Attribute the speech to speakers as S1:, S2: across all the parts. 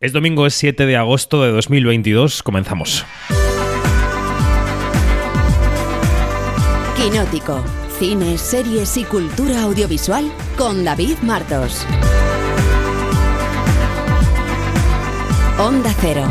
S1: Es domingo, es 7 de agosto de 2022. Comenzamos.
S2: Quinótico. Cine, series y cultura audiovisual con David Martos. Onda Cero.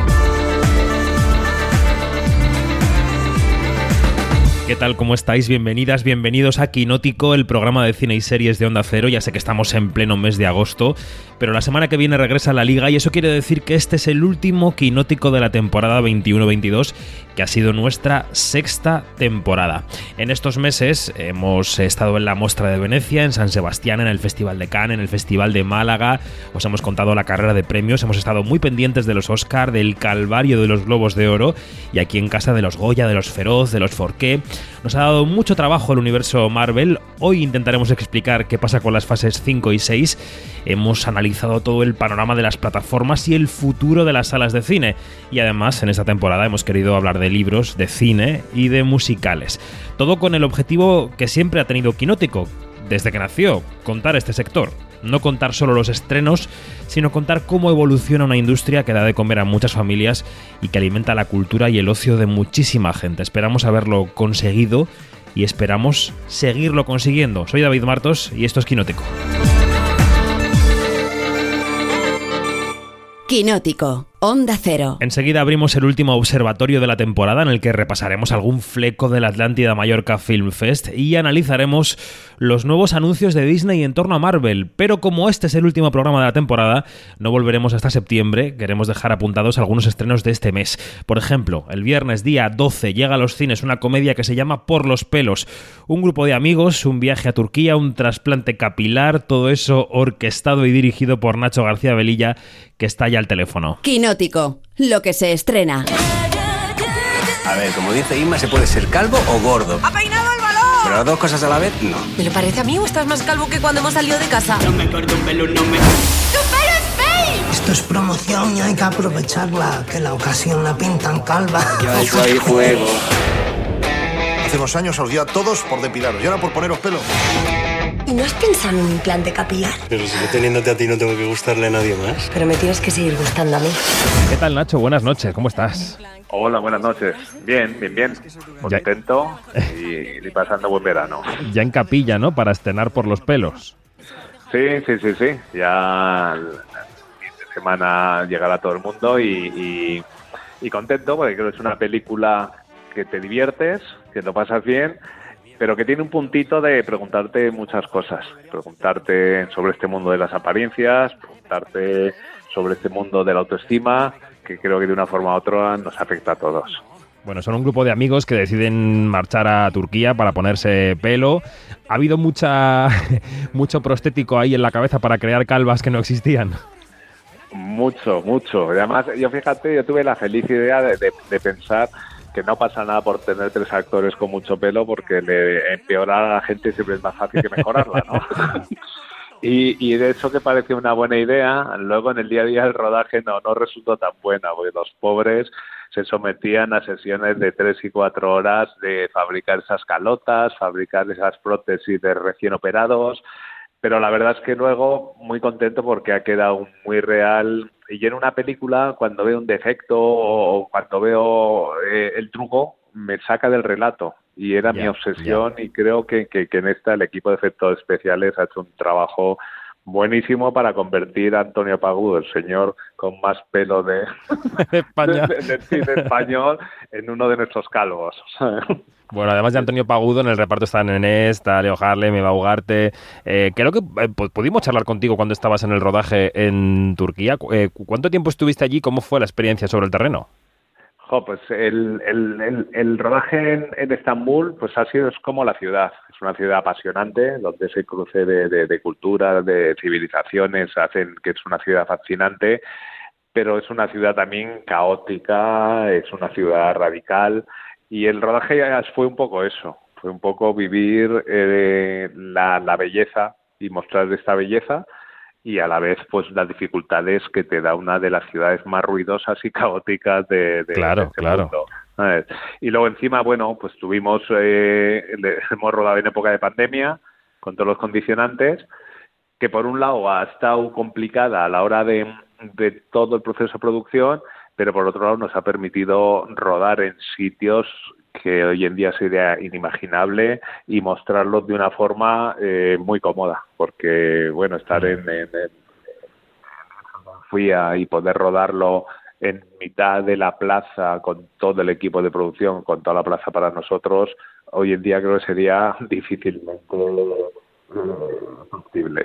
S1: ¿Qué tal? ¿Cómo estáis? Bienvenidas, bienvenidos a Quinótico, el programa de cine y series de Onda Cero. Ya sé que estamos en pleno mes de agosto, pero la semana que viene regresa la liga y eso quiere decir que este es el último Quinótico de la temporada 21-22, que ha sido nuestra sexta temporada. En estos meses hemos estado en la Mostra de Venecia, en San Sebastián, en el Festival de Cannes, en el Festival de Málaga, os hemos contado la carrera de premios, hemos estado muy pendientes de los Oscar, del Calvario de los Globos de Oro y aquí en casa de los Goya, de los Feroz, de los Forqué. Nos ha dado mucho trabajo el universo Marvel. Hoy intentaremos explicar qué pasa con las fases 5 y 6. Hemos analizado todo el panorama de las plataformas y el futuro de las salas de cine. Y además, en esta temporada hemos querido hablar de libros, de cine y de musicales. Todo con el objetivo que siempre ha tenido Quinótico, desde que nació, contar este sector. No contar solo los estrenos, sino contar cómo evoluciona una industria que da de comer a muchas familias y que alimenta la cultura y el ocio de muchísima gente. Esperamos haberlo conseguido y esperamos seguirlo consiguiendo. Soy David Martos y esto es Quinótico.
S2: Quinótico. Onda Cero.
S1: Enseguida abrimos el último observatorio de la temporada en el que repasaremos algún fleco de la Atlántida Mallorca Film Fest y analizaremos los nuevos anuncios de Disney en torno a Marvel. Pero como este es el último programa de la temporada, no volveremos hasta septiembre. Queremos dejar apuntados algunos estrenos de este mes. Por ejemplo, el viernes día 12 llega a los cines una comedia que se llama Por los pelos. Un grupo de amigos, un viaje a Turquía, un trasplante capilar, todo eso orquestado y dirigido por Nacho García Velilla, que está ya al teléfono
S2: lo que se estrena.
S3: A ver, como dice Inma, ¿se puede ser calvo o gordo? ¿Pero las dos cosas a la vez? No.
S4: ¿Me lo parece a mí o estás más calvo que cuando hemos salido de casa?
S5: No me corto un pelo, no me...
S4: ¡Tu pelo es fake!
S6: Esto es promoción y hay que aprovecharla, que la ocasión la pintan calva.
S3: Yo eso ahí juego.
S7: Hace unos años os dio a todos por depilaros y ahora por poneros pelo.
S8: ¿Y no has pensado en un implante capilar?
S9: Pero si yo teniéndote a ti no tengo que gustarle a nadie más.
S8: Pero me tienes que seguir gustando a mí.
S1: ¿Qué tal, Nacho? Buenas noches, ¿cómo estás?
S10: Hola, buenas noches. Bien, bien, bien. Contento y, y pasando buen verano.
S1: Ya en capilla, ¿no? Para estrenar por los pelos.
S10: Sí, sí, sí, sí. Ya el fin de semana llegará todo el mundo y, y, y contento porque creo que es una película que te diviertes, que lo pasas bien pero que tiene un puntito de preguntarte muchas cosas, preguntarte sobre este mundo de las apariencias, preguntarte sobre este mundo de la autoestima, que creo que de una forma u otra nos afecta a todos.
S1: Bueno, son un grupo de amigos que deciden marchar a Turquía para ponerse pelo. Ha habido mucha mucho prostético ahí en la cabeza para crear calvas que no existían.
S10: Mucho, mucho. Además, yo fíjate, yo tuve la feliz idea de, de, de pensar que no pasa nada por tener tres actores con mucho pelo porque le empeorar a la gente siempre es más fácil que mejorarla, ¿no? y, y, de eso que parece una buena idea, luego en el día a día el rodaje no, no resultó tan buena, porque los pobres se sometían a sesiones de tres y cuatro horas de fabricar esas calotas, fabricar esas prótesis de recién operados, pero la verdad es que luego muy contento porque ha quedado muy real y en una película cuando veo un defecto o cuando veo eh, el truco me saca del relato y era yeah, mi obsesión yeah. y creo que, que, que, en esta el equipo de efectos especiales ha hecho un trabajo buenísimo para convertir a Antonio Pagudo, el señor con más pelo de,
S1: España.
S10: de, de, de cine español, en uno de nuestros calvos.
S1: Bueno, además de Antonio Pagudo, en el reparto está Nené, está Leo Harlem, Eva Ugarte. Eh, creo que eh, pudimos charlar contigo cuando estabas en el rodaje en Turquía. Eh, ¿Cuánto tiempo estuviste allí? ¿Cómo fue la experiencia sobre el terreno?
S10: Jo, pues el, el, el, rodaje en, Estambul pues ha sido como la ciudad. Es una ciudad apasionante, donde ese cruce de, de, de culturas, de civilizaciones, hacen que es una ciudad fascinante, pero es una ciudad también caótica, es una ciudad radical y el rodaje fue un poco eso, fue un poco vivir eh, la, la belleza y mostrar esta belleza y a la vez pues las dificultades que te da una de las ciudades más ruidosas y caóticas de, de
S1: claro,
S10: de este
S1: claro.
S10: mundo. Y luego encima, bueno, pues tuvimos, eh, hemos rodado en época de pandemia con todos los condicionantes, que por un lado ha estado complicada a la hora de, de todo el proceso de producción, pero por otro lado nos ha permitido rodar en sitios que hoy en día sería inimaginable y mostrarlo de una forma eh, muy cómoda, porque bueno, estar en, en, en y poder rodarlo en mitad de la plaza con todo el equipo de producción, con toda la plaza para nosotros, hoy en día creo que sería difícilmente factible.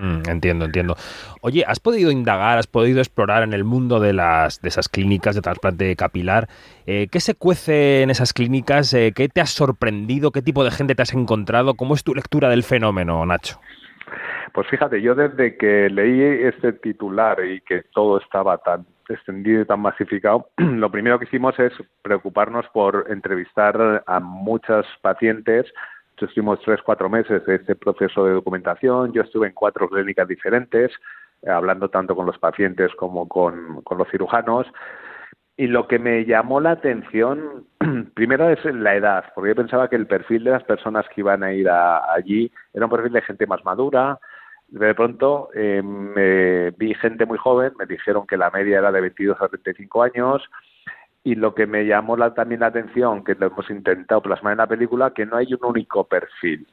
S1: Mm, entiendo, entiendo. Oye, ¿has podido indagar, has podido explorar en el mundo de las de esas clínicas de trasplante capilar? Eh, ¿Qué se cuece en esas clínicas? Eh, ¿Qué te has sorprendido? ¿Qué tipo de gente te has encontrado? ¿Cómo es tu lectura del fenómeno, Nacho?
S10: Pues fíjate, yo desde que leí este titular y que todo estaba tan extendido y tan masificado, lo primero que hicimos es preocuparnos por entrevistar a muchos pacientes estuvimos tres, cuatro meses de este proceso de documentación. Yo estuve en cuatro clínicas diferentes, eh, hablando tanto con los pacientes como con, con, los cirujanos. Y lo que me llamó la atención, primero es la edad, porque yo pensaba que el perfil de las personas que iban a ir a, allí era un perfil de gente más madura. De pronto eh, me vi gente muy joven, me dijeron que la media era de 22 a 35 años, y lo que me llamó la, también la atención, que lo hemos intentado plasmar en la película, que no hay un único perfil.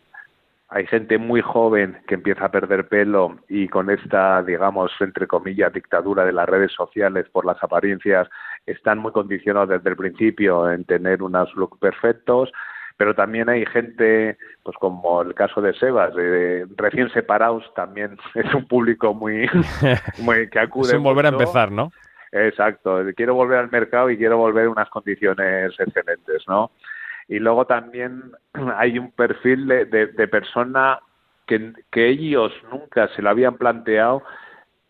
S10: Hay gente muy joven que empieza a perder pelo y con esta, digamos, entre comillas, dictadura de las redes sociales por las apariencias, están muy condicionados desde el principio en tener unos looks perfectos pero también hay gente, pues como el caso de Sebas, de, recién separados, también es un público muy, muy que acude.
S1: Sin volver a empezar, ¿no?
S10: Exacto, quiero volver al mercado y quiero volver a unas condiciones excelentes, ¿no? Y luego también hay un perfil de, de, de persona que, que, ellos nunca se lo habían planteado,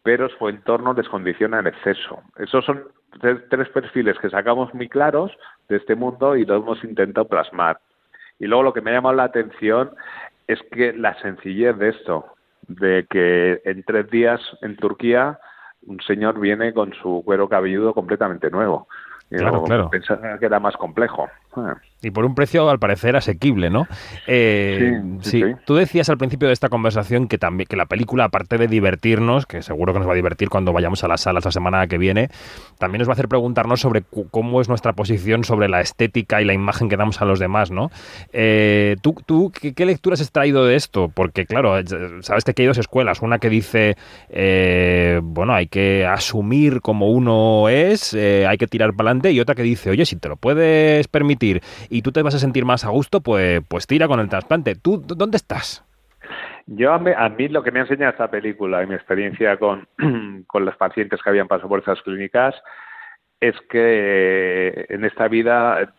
S10: pero su entorno les condiciona en exceso. Esos son tres, tres perfiles que sacamos muy claros de este mundo y lo hemos intentado plasmar. Y luego lo que me ha llamado la atención es que la sencillez de esto, de que en tres días en Turquía un señor viene con su cuero cabelludo completamente nuevo.
S1: Claro, claro.
S10: Pensaba que era más complejo.
S1: Y por un precio, al parecer, asequible, ¿no? Eh,
S10: sí, sí, sí,
S1: Tú decías al principio de esta conversación que también que la película, aparte de divertirnos, que seguro que nos va a divertir cuando vayamos a las salas la semana que viene, también nos va a hacer preguntarnos sobre cómo es nuestra posición sobre la estética y la imagen que damos a los demás, ¿no? Eh, ¿Tú, tú ¿qué, qué, lecturas has traído de esto? Porque, claro, sabes que hay dos escuelas. Una que dice, eh, bueno, hay que asumir como uno es, eh, hay que tirar para adelante, y otra que dice, oye, si te lo puedes permitir y tú te vas a sentir más a gusto, pues, pues tira con el trasplante. ¿Tú dónde estás?
S10: Yo a mí, a mí, lo que me ha enseñado esta película y mi experiencia con, con los pacientes que habían pasado por esas clínicas es que en esta vida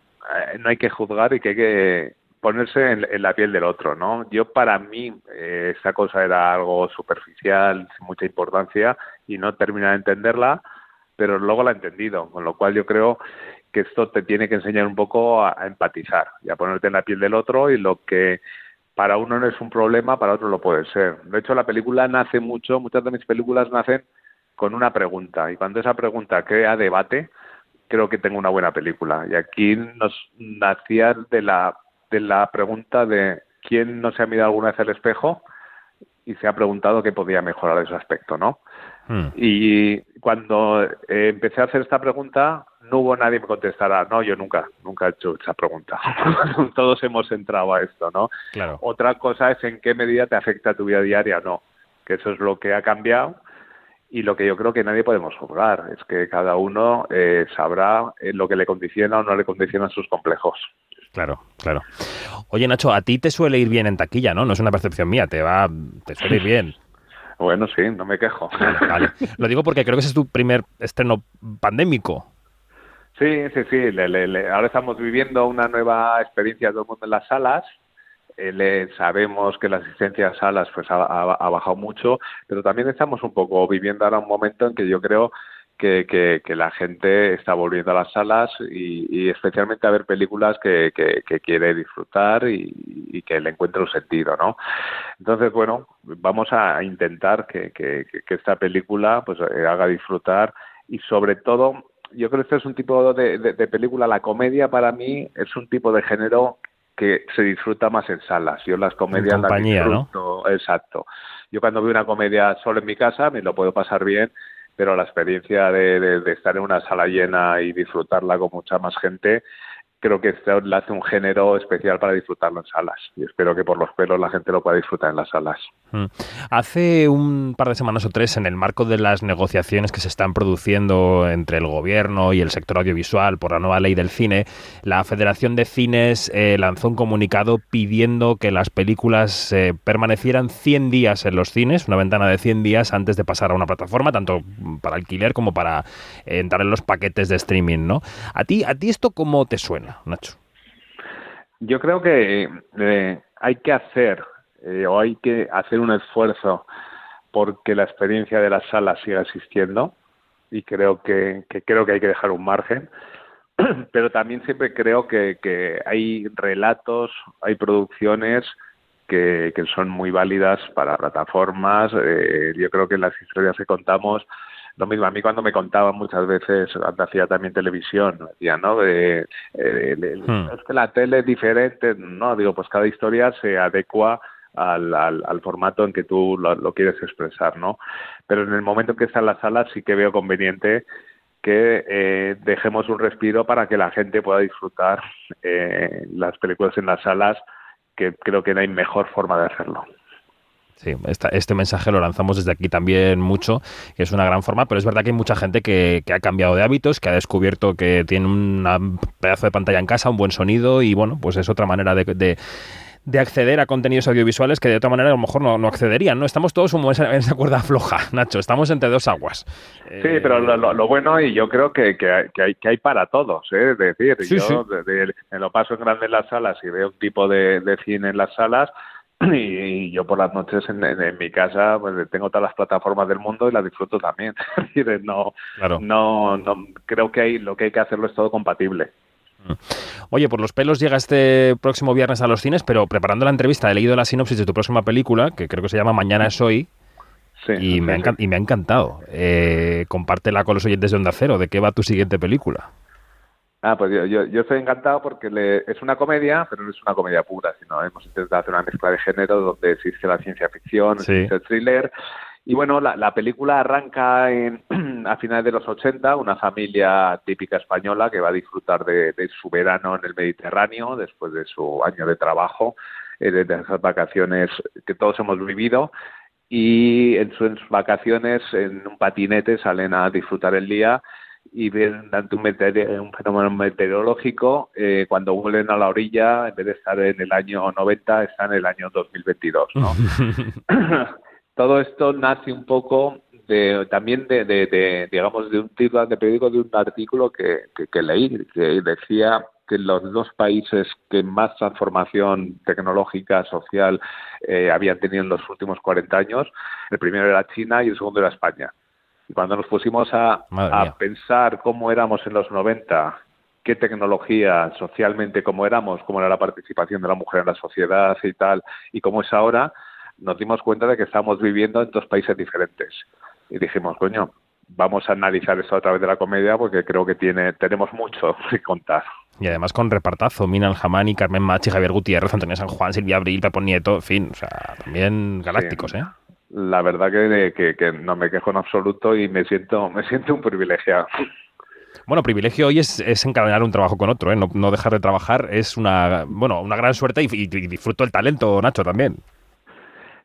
S10: no hay que juzgar y que hay que ponerse en, en la piel del otro, ¿no? Yo para mí eh, esa cosa era algo superficial, sin mucha importancia y no terminé de entenderla, pero luego la he entendido, con lo cual yo creo que esto te tiene que enseñar un poco a, a, empatizar y a ponerte en la piel del otro y lo que para uno no es un problema, para otro lo puede ser. De hecho, la película nace mucho, muchas de mis películas nacen con una pregunta y cuando esa pregunta crea debate, creo que tengo una buena película. Y aquí nos nacía de la, de la pregunta de quién no se ha mirado alguna vez al espejo y se ha preguntado qué podía mejorar ese aspecto, ¿no? Hmm. Y cuando eh, empecé a hacer esta pregunta, no hubo nadie que me contestara, no, yo nunca, nunca he hecho esa pregunta. Todos hemos entrado a esto, ¿no?
S1: Claro.
S10: Otra cosa es en qué medida te afecta tu vida diaria, no. Que eso es lo que ha cambiado y lo que yo creo que nadie podemos juzgar. Es que cada uno eh, sabrá lo que le condiciona o no le condiciona sus complejos.
S1: Claro, claro. Oye, Nacho, a ti te suele ir bien en taquilla, ¿no? No es una percepción mía, te va, te suele ir bien.
S10: Bueno, sí, no me quejo.
S1: Vale. Lo digo porque creo que ese es tu primer estreno pandémico.
S10: Sí, sí, sí. Le. Ahora estamos viviendo una nueva experiencia todo el mundo en las salas. Eh, sabemos que la asistencia a salas pues ha, bajado mucho, pero también estamos un poco viviendo ahora un momento en que yo creo que, la gente está volviendo a las salas y, y especialmente a ver películas que, quiere disfrutar y, y, que le encuentre un sentido, ¿no? Entonces, bueno, vamos a intentar que esta película pues eh, haga disfrutar y sobre todo yo creo que este es un tipo de, de, de, película, la comedia para mí es un tipo de género que se disfruta más en salas. Yo las comedias
S1: en compañía,
S10: las disfruto,
S1: ¿no?
S10: exacto. Yo cuando veo una comedia solo en mi casa me lo puedo pasar bien, pero la experiencia de, de, de estar en una sala llena y disfrutarla con mucha más gente creo que esto le hace un género especial para disfrutarlo en salas y espero que por los pelos la gente lo pueda disfrutar en las salas.
S1: Mm. Hace un par de semanas o tres, en el marco de las negociaciones que se están produciendo entre el gobierno y el sector audiovisual por la nueva ley del cine, la Federación de Cines eh, lanzó un comunicado pidiendo que las películas eh, permanecieran 100 días en los cines, una ventana de 100 días antes de pasar a una plataforma, tanto para alquiler como para eh, entrar en los paquetes de streaming, ¿no? ¿A ti, a ti esto cómo te suena? Nacho?
S10: Yo creo que eh, hay que hacer eh, o hay que hacer un esfuerzo porque la experiencia de las salas siga existiendo y creo que, creo que hay que dejar un margen pero también siempre creo que, hay relatos, hay producciones que, que, son muy válidas para plataformas. Eh, yo creo que las historias que contamos lo mismo, a mí cuando me contaban muchas veces, hacía también televisión, decía, ¿no? De, eh, de, hmm. Es que la tele es diferente, no, digo, pues cada historia se adecua al, al, al formato en que tú lo, lo, quieres expresar, ¿no? Pero en el momento en que está en la sala sí que veo conveniente que eh, dejemos un respiro para que la gente pueda disfrutar eh, las películas en las salas, que creo que no hay mejor forma de hacerlo.
S1: Sí, esta, este mensaje lo lanzamos desde aquí también mucho, que es una gran forma, pero es verdad que hay mucha gente que, que ha cambiado de hábitos, que ha descubierto que tiene un pedazo de pantalla en casa, un buen sonido y bueno, pues es otra manera de, de de acceder a contenidos audiovisuales que de otra manera a lo mejor no, no accederían, ¿no? Estamos todos como en esa, cuerda floja, Nacho, estamos entre dos aguas.
S10: Sí, eh, pero lo, lo, bueno, y yo creo que, hay, que, hay, que hay para todos, ¿eh? Es decir, sí, yo sí. De, de, me lo paso en grande en las salas y veo un tipo de, de cine en las salas, y, yo por las noches en, en, en, mi casa pues tengo todas las plataformas del mundo y las disfruto también no
S1: claro.
S10: no no creo que hay lo que hay que hacerlo es todo compatible
S1: Oye, por los pelos llega este próximo viernes a los cines, pero preparando la entrevista he leído la sinopsis de tu próxima película, que creo que se llama Mañana es hoy, sí, y, me sí. y, me ha, encantado. Eh, compártela con los oyentes de Onda Cero. ¿De qué va tu siguiente película?
S10: Ah, pues yo, yo, yo estoy encantado porque le, es una comedia, pero no es una comedia pura, sino hemos intentado hacer una mezcla de género donde existe la ciencia ficción,
S1: sí.
S10: existe el thriller. Y bueno, la, la película arranca en, a finales de los 80, una familia típica española que va a disfrutar de, de su verano en el Mediterráneo después de su año de trabajo, eh, de esas vacaciones que todos hemos vivido y en sus vacaciones en un patinete salen a disfrutar el día y ven ante un, fenómeno meteorológico, eh, cuando vuelven a la orilla, en vez de estar en el año 90, están en el año 2022. ¿no? Todo esto nace un poco de, también de, de, de, digamos, de un título de periódico, de un artículo que, que, que leí, que decía que los dos países que más transformación tecnológica, social, eh, habían tenido en los últimos 40 años, el primero era China y el segundo era España. Y cuando nos pusimos a, a pensar cómo éramos en los 90, qué tecnología, socialmente cómo éramos, cómo era la participación de la mujer en la sociedad y tal, y cómo es ahora, nos dimos cuenta de que estamos viviendo en dos países diferentes. Y dijimos, coño, vamos a analizar esto a través de la comedia porque creo que tiene tenemos mucho que contar.
S1: Y además con repartazo, Mina Jamani, Carmen Machi, Javier Gutiérrez, Antonio San Juan, Silvia Abril, Pepo Nieto, en fin, o sea, también galácticos,
S10: sí.
S1: ¿eh?
S10: La verdad que, que, que, no me quejo en absoluto y me siento, me siento un privilegiado.
S1: Bueno, privilegio hoy es, es encadenar un trabajo con otro, ¿eh? no, no, dejar de trabajar es una, bueno, una gran suerte y, y, y disfruto el talento, Nacho, también.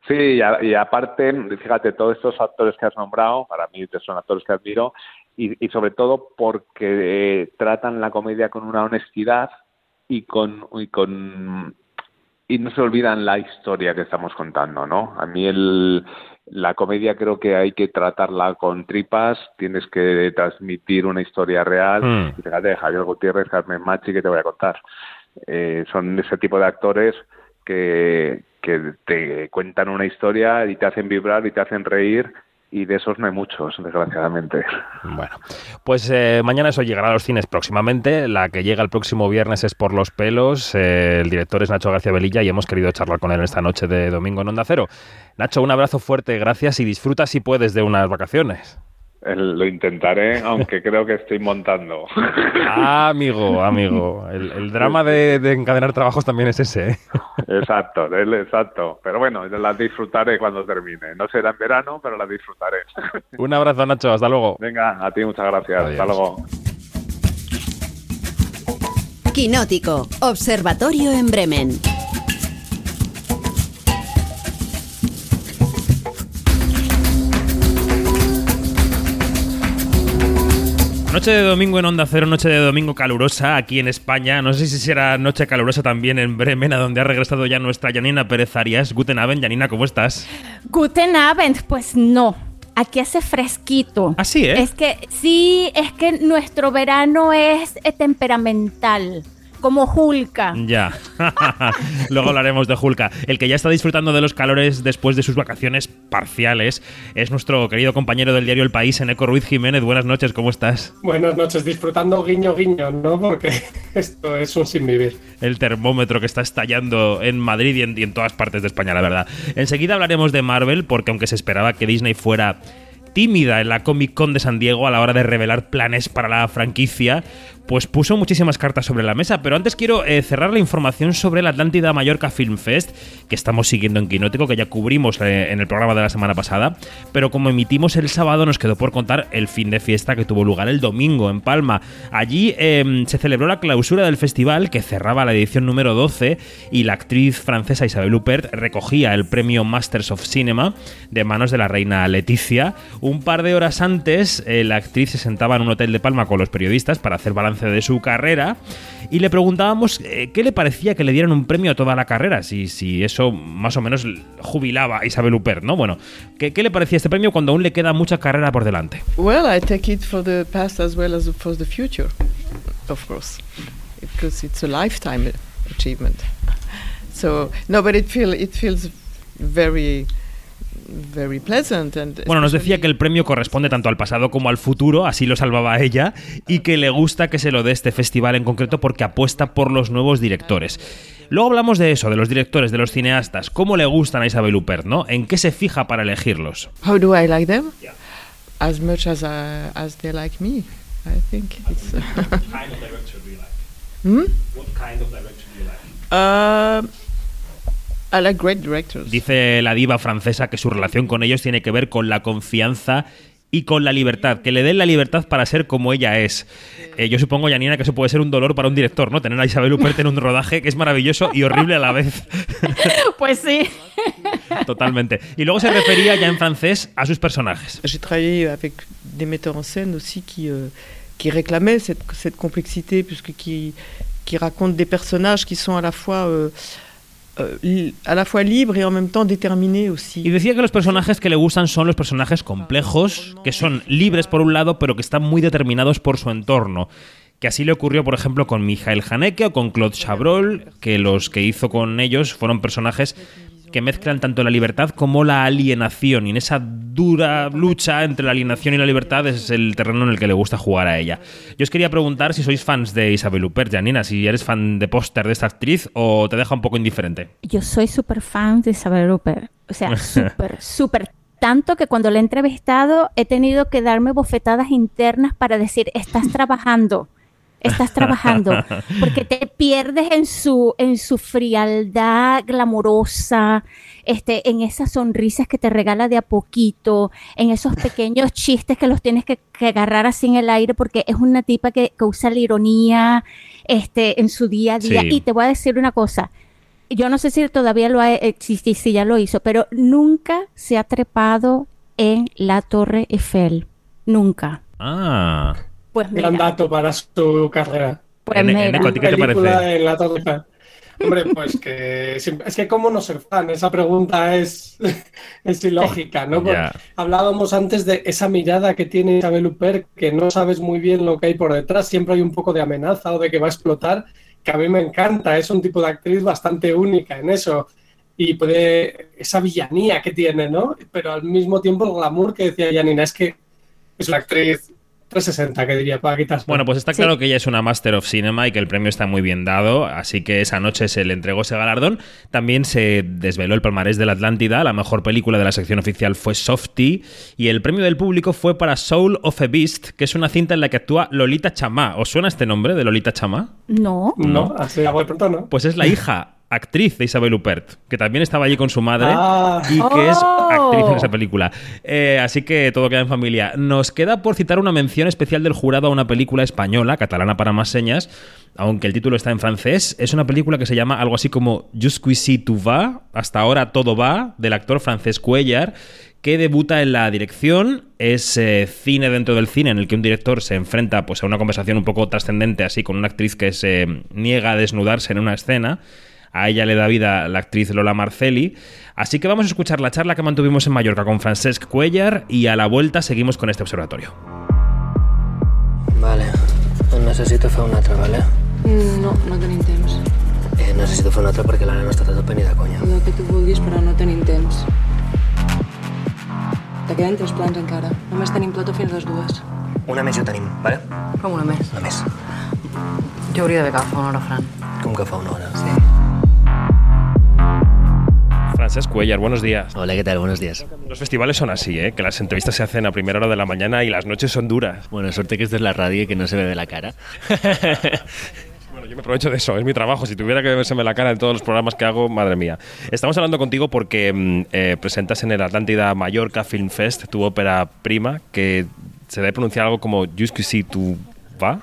S10: Sí, y, a, y, aparte, fíjate, todos estos actores que has nombrado, para mí son actores que admiro, y, y sobre todo porque eh, tratan la comedia con una honestidad y con, y con y no se olvidan la historia que estamos contando, ¿no? A mí el, la comedia creo que hay que tratarla con tripas, tienes que transmitir una historia real. Mm. Y fíjate, Javier Gutiérrez, Carmen Machi, que te voy a contar. Eh, son ese tipo de actores que, que te cuentan una historia y te hacen vibrar y te hacen reír y de esos no hay muchos, desgraciadamente.
S1: Bueno, pues eh, mañana eso llegará a los cines próximamente. La que llega el próximo viernes es Por los pelos. Eh, el director es Nacho García Velilla y hemos querido charlar con él esta noche de domingo en Onda Cero. Nacho, un abrazo fuerte, gracias y disfruta si puedes de unas vacaciones.
S10: El- lo intentaré, aunque creo que estoy montando.
S1: Ah, amigo, amigo. El, el drama de, de encadenar trabajos también es ese. ¿eh?
S10: exacto, el- exacto. Pero bueno, las disfrutaré cuando termine. No será en verano, pero las disfrutaré.
S1: Un abrazo, Nacho. Hasta luego.
S10: Venga, a ti muchas gracias. Hasta luego.
S2: Quinótico, Observatorio en Bremen.
S1: Noche de domingo en Onda Cero, noche de domingo calurosa aquí en España. No sé si será noche calurosa también en Bremen, a donde ha regresado ya nuestra Janina Pérez Arias. Guten Abend, Janina, ¿cómo estás?
S5: Guten Abend, pues no. Aquí hace fresquito.
S1: Así, ¿eh?
S5: Es que sí, es que nuestro verano es eh, temperamental, como Julka.
S1: Ya. Luego hablaremos de Julka. El que ya está disfrutando de los calores después de sus vacaciones parciales es nuestro querido compañero del diario El País, Eneco Ruiz Jiménez. Buenas noches, ¿cómo estás?
S11: Buenas noches, disfrutando guiño guiño, ¿no? Porque esto es un sin vivir.
S1: El termómetro que está estallando en Madrid y en, y en todas partes de España, la verdad. Enseguida hablaremos de Marvel, porque aunque se esperaba que Disney fuera tímida en la Comic Con de San Diego a la hora de revelar planes para la franquicia, pues puso muchísimas cartas sobre la mesa. Pero antes quiero eh, cerrar la información sobre el Atlántida Mallorca Film Fest, que estamos siguiendo en Quinótico, que ya cubrimos eh, en el programa de la semana pasada. Pero como emitimos el sábado, nos quedó por contar el fin de fiesta que tuvo lugar el domingo en Palma. Allí eh, se celebró la clausura del festival, que cerraba la edición número 12, y la actriz francesa Isabel Huppert recogía el premio Masters of Cinema de manos de la reina Leticia. Un par de horas antes, eh, la actriz se sentaba en un hotel de Palma con los periodistas para hacer balance de su carrera y le preguntábamos eh, qué le parecía que le dieran un premio a toda la carrera, si, si eso más o menos jubilaba a Isabel Huppert, ¿no? Bueno, ¿qué, ¿qué le parecía este premio cuando aún le queda mucha carrera por delante?
S12: Well, I take it for the past as well as for the future, of course, because it's a lifetime achievement. So no, but it feel it feels very very pleasant and
S1: Bueno, nos decía que el premio corresponde tanto al pasado como al futuro, así lo salvaba ella, y que le gusta que se lo dé este festival en concreto porque apuesta por los nuevos directores. Luego hablamos de eso, de los directores, de los cineastas, cómo le gustan a Isabel Huppert, ¿no? ¿En qué se fija para elegirlos?
S12: How do I like them? As much as I, as they like me, I think it's. hmm? Uh, I like great directors.
S1: Dice la diva francesa que su relación con ellos tiene que ver con la confianza y con la libertad, que le den la libertad para ser como ella es. Eh, yo supongo, Janina, que eso puede ser un dolor para un director, ¿no? Tener a Isabel Huppert en un rodaje que es maravilloso y horrible a la vez.
S5: Pues sí.
S1: Totalmente. Y luego se refería ya en francés a sus personajes.
S12: J'ai travaillé avec des metteurs en scène aussi qui, euh, qui réclamaient cette, cette complexité, puisque qui, qui racontent des personnages qui sont à la fois euh, euh, li- à la fois libres et en même temps déterminés aussi.
S1: Y decía que los personajes que le gustan son los personajes complejos, que son libres por un lado, pero que están muy determinados por su entorno. Que así le ocurrió, por ejemplo, con Michael Haneke o con Claude Chabrol, que los que hizo con ellos fueron personajes que mezclan tanto la libertad como la alienación. Y en esa dura lucha entre la alienación y la libertad es el terreno en el que le gusta jugar a ella. Yo os quería preguntar si sois fans de Isabel Huppert, Janina, si eres fan de póster de esta actriz o te deja un poco indiferente.
S5: Yo soy súper fan de Isabel Huppert. O sea, súper, súper. Tanto que cuando la he entrevistado he tenido que darme bofetadas internas para decir, estás trabajando, estás trabajando, porque te pierdes en su, en su frialdad glamorosa, este, en esas sonrisas que te regala de a poquito, en esos pequeños chistes que los tienes que, que agarrar así en el aire, porque es una tipa que, que usa la ironía este, en su día a día.
S13: Sí.
S5: Y te voy a decir una cosa, yo no sé si todavía lo ha, eh, si- si ya lo hizo, pero nunca se ha trepado en la Torre Eiffel. Nunca.
S1: Ah.
S5: Pues mira,
S11: Gran dato para su carrera.
S5: Pues En- mira.
S1: Eneco, ¿a ti qué te parece?
S11: en la Torre. Hombre, pues que siempre- es que cómo no ser fan, esa pregunta es, es ilógica, ¿no? Porque
S1: Ya.
S11: Hablábamos antes de esa mirada que tiene Isabel Huppert, que no sabes muy bien lo que hay por detrás, siempre hay un poco de amenaza o de que va a explotar, que a mí me encanta, es un tipo de actriz bastante única en eso. Y puede, esa villanía que tiene, ¿no? Pero al mismo tiempo el glamour que decía Janina, es que es una actriz 360, que diría Paquitas.
S1: Bueno, pues está claro que ella es una Master of Cinema y que el premio está muy bien dado, así que esa noche se le entregó ese galardón. También se desveló el palmarés de la Atlántida, la mejor película de la sección oficial fue Softy y el premio del público fue para Soul of a Beast, que es una cinta en la que actúa Lolita Chamá. ¿Os suena este nombre de Lolita Chamá?
S5: No.
S11: No, así a pronto no.
S1: Pues es la hija actriz de Isabel Huppert, que también estaba allí con su madre
S11: Ah.
S1: y que es
S5: Oh.
S1: actriz en esa película. Eh, así que todo queda en familia. Nos queda por citar una mención especial del jurado a una película española, catalana para más señas, aunque el título está en francés. Es una película que se llama algo así como Jusqu'ici tout va, hasta ahora todo va, del actor francés Cuellar que debuta en la dirección. Es eh, cine dentro del cine en el que un director se enfrenta pues, a una conversación un poco trascendente así con una actriz que se niega a desnudarse en una escena. A ella le da vida la actriz Lola Marcelli. Así que vamos a escuchar la charla que mantuvimos en Mallorca con Francesc Cuellar y a la vuelta seguimos con este observatorio.
S13: Vale, necessito fer un altre, vale?
S14: No, no tenim temps.
S13: Eh, necessito fer un altre perquè la nena està tota peni de conya.
S14: El que tu vulguis, però no tenim temps. Te queden tres plans encara. Només tenim plató fins les dues.
S13: Una més ja tenim, vale?
S14: Com una més?
S13: Una més.
S14: Jo hauria d'haver agafat una hora, Fran.
S13: Com que fa una hora?
S14: Sí.
S1: Francesc Cuellar, buenos días.
S13: Hola, ¿qué tal? Buenos días.
S1: Los festivales son así, ¿eh? que las entrevistas se hacen a primera hora de la mañana y las noches son duras.
S13: Bueno, suerte que esto es la radio y que no se me ve la cara.
S1: Bueno, yo me aprovecho de eso, es mi trabajo. Si tuviera que verse la cara en todos los programas que hago, madre mía. Estamos hablando contigo porque mm, eh, presentas en el Atlántida Mallorca Film Fest tu ópera prima, que se debe pronunciar algo como Jusqu'ici tu va,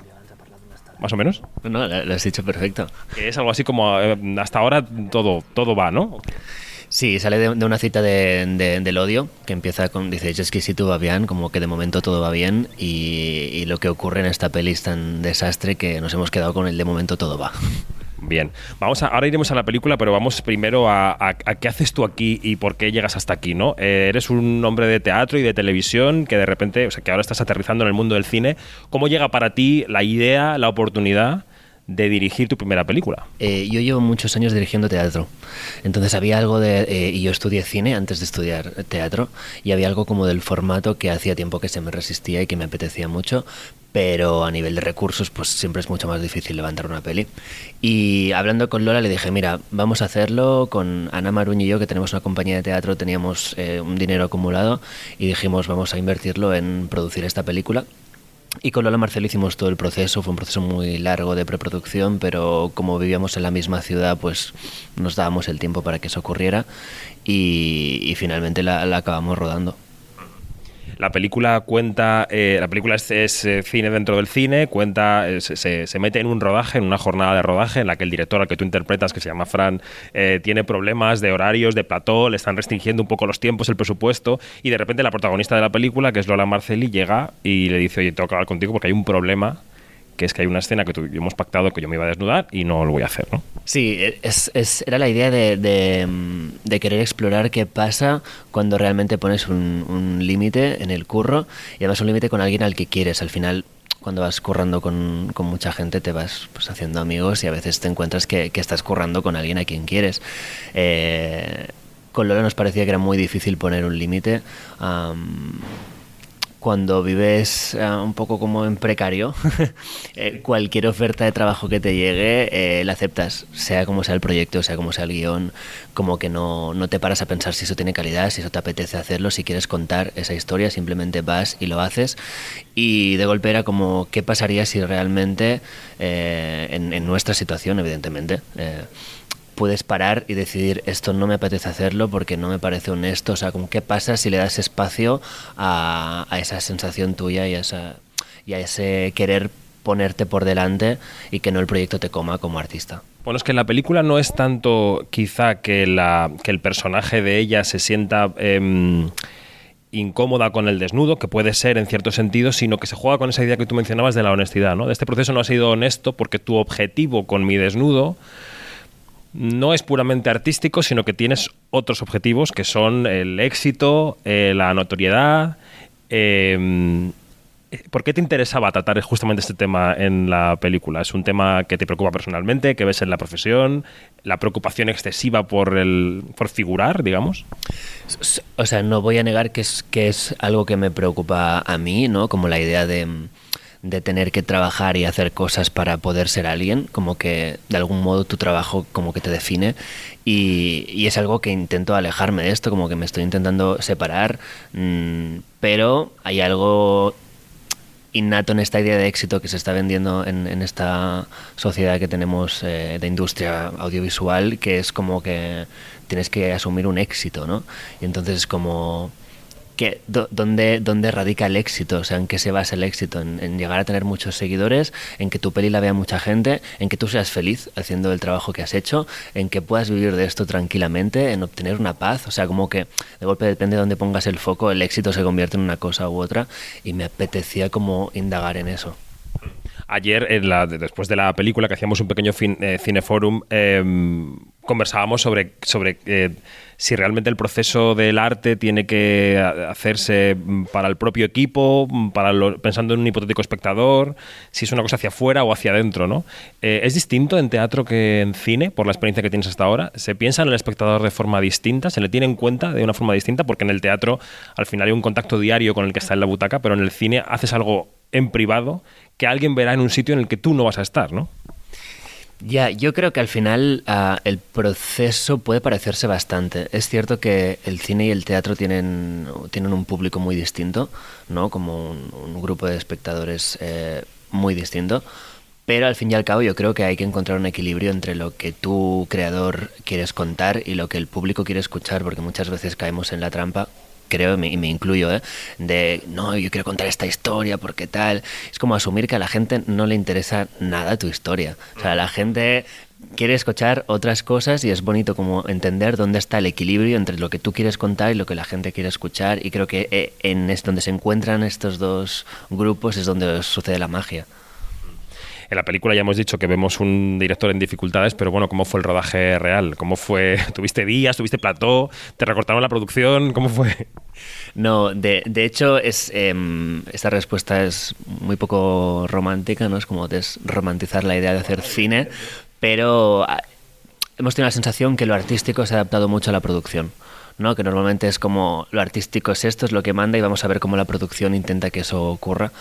S1: más o menos.
S13: No, lo, lo has dicho perfecto.
S1: Que es algo así como eh, hasta ahora todo, todo va, ¿no?
S13: Sí, sale de, una cita de, de- del odio que empieza con, dice, es que si tú va bien, como que de momento todo va bien y, lo que ocurre en esta peli es tan desastre que nos hemos quedado con el de momento todo va.
S1: Bien, vamos a, ahora iremos a la película, pero vamos primero a qué haces tú aquí y por qué llegas hasta aquí, ¿no? Eh, eres un hombre de teatro y de televisión que de repente, o sea, que ahora estás aterrizando en el mundo del cine. ¿Cómo llega para ti la idea, la oportunidad de dirigir tu primera película?
S13: Eh, yo llevo muchos años dirigiendo teatro, entonces había algo de... eh, y yo estudié cine antes de estudiar teatro, y había algo como del formato que hacía tiempo que se me resistía y que me apetecía mucho, pero a nivel de recursos pues siempre es mucho más difícil levantar una peli. Y hablando con Lola le dije, mira, vamos a hacerlo con Ana Maruñ y yo, que tenemos una compañía de teatro, teníamos eh, un dinero acumulado y dijimos, vamos a invertirlo en producir esta película. Y con Lola Marcelo hicimos todo el proceso, fue un proceso muy largo de preproducción, pero como vivíamos en la misma ciudad, pues nos dábamos el tiempo para que eso ocurriera y, finalmente la acabamos rodando.
S1: La película cuenta, eh, la película es, es, eh, cine dentro del cine, cuenta, eh, se, se- mete en un rodaje, en una jornada de rodaje en la que el director al que tú interpretas, que se llama Fran, eh, tiene problemas de horarios, de plató, le están restringiendo un poco los tiempos, el presupuesto, y de repente la protagonista de la película, que es Lola Marcelli, llega y le dice, oye, tengo que hablar contigo porque hay un problema, es que hay una escena que hemos pactado que yo me iba a desnudar y no lo voy a hacer, ¿no?
S13: Sí, es, es- era la idea de, querer explorar qué pasa cuando realmente pones un, límite en el curro y además un límite con alguien al que quieres. Al final, cuando vas currando con, mucha gente, te vas pues, haciendo amigos y a veces te encuentras que, estás currando con alguien a quien quieres. Eh, con Lola nos parecía que era muy difícil poner un límite. am, cuando vives eh, un poco como en precario, eh, cualquier oferta de trabajo que te llegue, eh, la aceptas, sea como sea el proyecto, sea como sea el guion, como que no, no te paras a pensar si eso tiene calidad, si eso te apetece hacerlo, si quieres contar esa historia, simplemente vas y lo haces. Y de golpe era como, ¿qué pasaría si realmente, eh, en, en nuestra situación, evidentemente, eh, puedes parar y decidir esto no me apetece hacerlo porque no me parece honesto. O sea, como qué pasa si le das espacio a, a esa sensación tuya y a, esa, y a ese querer ponerte por delante y que no el proyecto te coma como artista.
S1: Bueno, es que en la película no es tanto quizá que, la, que el personaje de ella se sienta em, incómoda con el desnudo, que puede ser en cierto sentido, sino que se juega con esa idea que tú mencionabas de la honestidad. ¿no? De este proceso no ha sido honesto porque tu objetivo con mi desnudo no es puramente artístico, sino que tienes otros objetivos que son el éxito, eh, la notoriedad. eh, ¿Por qué te interesaba tratar justamente este tema en la película? ¿Es un tema que te preocupa personalmente, que ves en la profesión, la preocupación excesiva por, el, por figurar, digamos?
S13: O sea, no voy a negar que es, que es algo que me preocupa a mí, ¿no? Como la idea de, de tener que trabajar y hacer cosas para poder ser alguien, como que de algún modo tu trabajo como que te define y, es algo que intento alejarme de esto, como que me estoy intentando separar, mm, pero hay algo innato en esta idea de éxito que se está vendiendo en, en esta sociedad que tenemos eh, de industria audiovisual, que es como que tienes que asumir un éxito, ¿no? Y entonces es como que, ¿dónde, ¿dónde radica el éxito? O sea, ¿en qué se basa el éxito? ¿En, llegar a tener muchos seguidores? ¿En que tu peli la vea mucha gente? ¿En que tú seas feliz haciendo el trabajo que has hecho? ¿En que puedas vivir de esto tranquilamente? ¿En obtener una paz? O sea, como que de golpe depende de dónde pongas el foco, el éxito se convierte en una cosa u otra y me apetecía como indagar en eso.
S1: Ayer, en la, después de la película, que hacíamos un pequeño eh, cineforum, eh, conversábamos sobre, sobre eh, si realmente el proceso del arte tiene que a- hacerse mm, para el propio equipo, mm, para pensando en un hipotético espectador, si es una cosa hacia afuera o hacia adentro, ¿no? Eh, ¿Es distinto en teatro que en cine, por la experiencia que tienes hasta ahora? ¿Se piensa en el espectador de forma distinta? ¿Se le tiene en cuenta de una forma distinta? Porque en el teatro al final hay un contacto diario con el que está en la butaca, pero en el cine haces algo en privado que alguien verá en un sitio en el que tú no vas a estar, ¿no?
S13: Ya, yo creo que al final ah, el proceso puede parecerse bastante. Es cierto que el cine y el teatro tienen, tienen un público muy distinto, ¿no? Como un, un grupo de espectadores eh, muy distinto. Pero al fin y al cabo yo creo que hay que encontrar un equilibrio entre lo que tú, creador, quieres contar y lo que el público quiere escuchar, porque muchas veces caemos en la trampa creo, y me, incluyo, ¿eh? de no, yo quiero contar esta historia porque tal. Es como asumir que a la gente no le interesa nada tu historia. O sea, la gente quiere escuchar otras cosas y es bonito como entender dónde está el equilibrio entre lo que tú quieres contar y lo que la gente quiere escuchar. Y creo que eh, en es donde se encuentran estos dos grupos es donde sucede la magia.
S1: En la película ya hemos dicho que vemos un director en dificultades, pero bueno, ¿cómo fue el rodaje real? ¿Cómo fue? ¿Tuviste días? ¿Tuviste plató? ¿Te recortaron la producción? ¿Cómo fue?
S13: No, de, de hecho, es, em, esta respuesta es muy poco romántica, ¿no? Es como desromantizar la idea de hacer cine, pero ah, hemos tenido la sensación que lo artístico se ha adaptado mucho a la producción. ¿No? que normalmente es como lo artístico es esto, es lo que manda y vamos a ver cómo la producción intenta que eso ocurra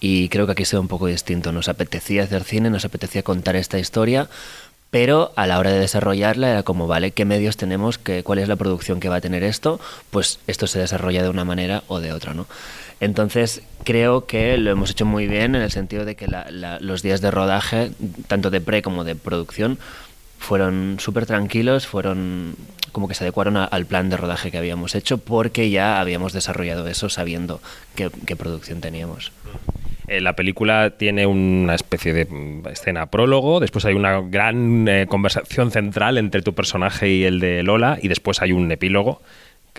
S13: y creo que aquí sido un poco distinto, nos apetecía hacer cine, nos apetecía contar esta historia, pero a la hora de desarrollarla era como, vale, ¿qué medios tenemos? ¿Qué, ¿Cuál es la producción que va a tener esto? Pues esto se desarrolla de una manera o de otra, ¿no? Entonces creo que lo hemos hecho muy bien en el sentido de que la, la, los días de rodaje, tanto de pre como de producción, fueron súper tranquilos, fueron como que se adecuaron a, al plan de rodaje que habíamos hecho porque ya habíamos desarrollado eso sabiendo qué, producción teníamos.
S1: Eh, la película tiene una especie de mm, escena prólogo, después hay una gran eh, conversación central entre tu personaje y el de Lola, y después hay un epílogo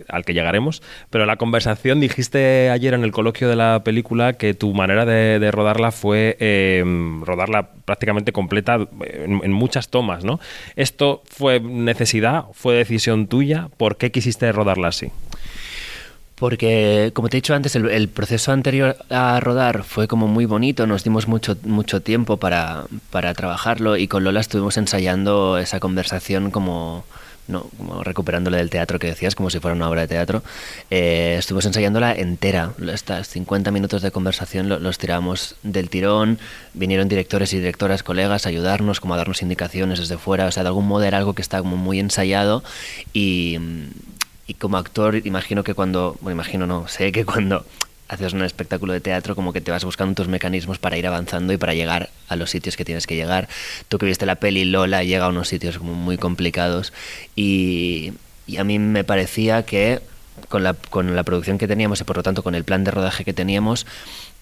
S1: al que llegaremos. Pero la conversación, dijiste ayer en el coloquio de la película que tu manera de, rodarla fue eh, rodarla prácticamente completa en, en, muchas tomas, ¿no? ¿Esto fue necesidad? ¿Fue decisión tuya? ¿Por qué quisiste rodarla así?
S13: Porque, como te he dicho antes, el, el, proceso anterior a rodar fue como muy bonito, nos dimos mucho, mucho tiempo para, para trabajarlo y con Lola estuvimos ensayando esa conversación como, no, como recuperándole del teatro que decías, como si fuera una obra de teatro. Eh, estuvimos ensayándola entera, estas 50 minutos de conversación los, tiramos del tirón, vinieron directores y directoras, colegas a ayudarnos, como a darnos indicaciones desde fuera, o sea, de algún modo era algo que estaba como muy ensayado y y como actor imagino que cuando, bueno, imagino no, sé que cuando haces un espectáculo de teatro como que te vas buscando tus mecanismos para ir avanzando y para llegar a los sitios que tienes que llegar. Tú que viste la peli Lola llega a unos sitios muy complicados y, y a mí me parecía que con la, con la producción que teníamos y por lo tanto con el plan de rodaje que teníamos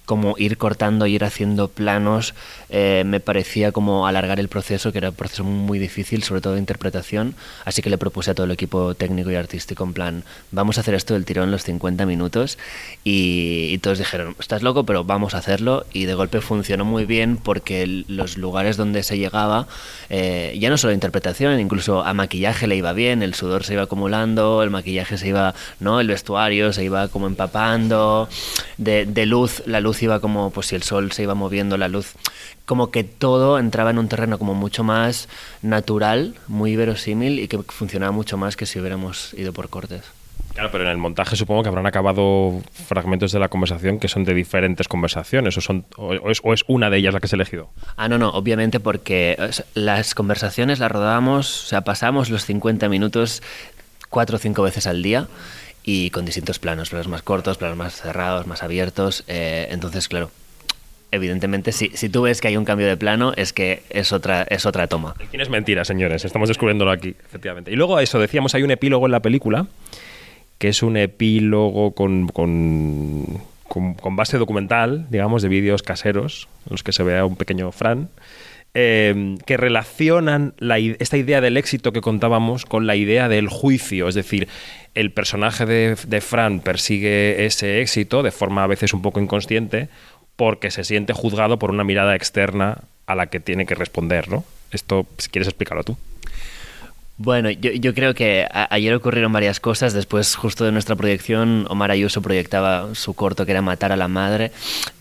S13: como ir cortando, ir haciendo planos, eh, me parecía como alargar el proceso, que era un proceso muy difícil, sobre todo de interpretación, así que le propuse a todo el equipo técnico y artístico en plan, vamos a hacer esto del tirón los 50 minutos, y, y todos dijeron, estás loco, pero vamos a hacerlo, y de golpe funcionó muy bien porque los lugares donde se llegaba, eh, ya no solo interpretación, incluso a maquillaje le iba bien, el sudor se iba acumulando, el maquillaje se iba, ¿no? El vestuario se iba como empapando, de, de luz, la luz iba como, pues si el sol se iba moviendo, la luz, como que todo entraba en un terreno como mucho más natural, muy verosímil y que funcionaba mucho más que si hubiéramos ido por cortes.
S1: Claro, pero en el montaje supongo que habrán acabado fragmentos de la conversación que son de diferentes conversaciones, o, son, o, es, o es una de ellas la que has elegido.
S13: Ah, no, no, obviamente porque las conversaciones las rodábamos, o sea, pasamos los 50 minutos cuatro o cinco veces al día y con distintos planos, planos más cortos, planos más cerrados, más abiertos. eh, entonces, claro, evidentemente, si, si tú ves que hay un cambio de plano, es que es otra, es otra toma.
S1: Cine es mentira, señores, estamos descubriéndolo aquí, efectivamente. Y luego eso, decíamos, hay un epílogo en la película, que es un epílogo con, con, con- con base documental, digamos, de vídeos caseros, en los que se ve a un pequeño Fran, eh, que relacionan la esta idea del éxito que contábamos con la idea del juicio. Es decir, el personaje de, de Fran persigue ese éxito de forma a veces un poco inconsciente porque se siente juzgado por una mirada externa a la que tiene que responder, ¿no? Esto, si quieres explicarlo tú.
S13: Bueno, yo, creo que ayer ocurrieron varias cosas. Después, justo de nuestra proyección, Omar Ayuso proyectaba su corto que era Matar a la Madre.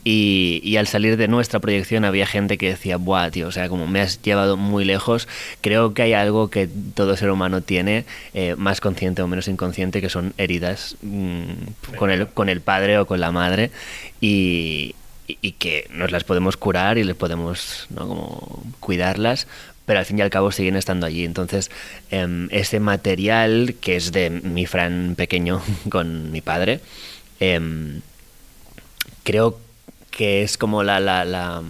S13: Y, al salir de nuestra proyección había gente que decía, buah, tío, o sea, como me has llevado muy lejos. Creo que hay algo que todo ser humano tiene, eh, más consciente o menos inconsciente, que son heridas mm, con, el, con el padre o con la madre. Y que nos las podemos curar y les podemos ¿no? como cuidarlas, pero al fin y al cabo siguen estando allí. Entonces, em, ese material que es de mi Fran pequeño con mi padre, em, creo que es como la, la, la,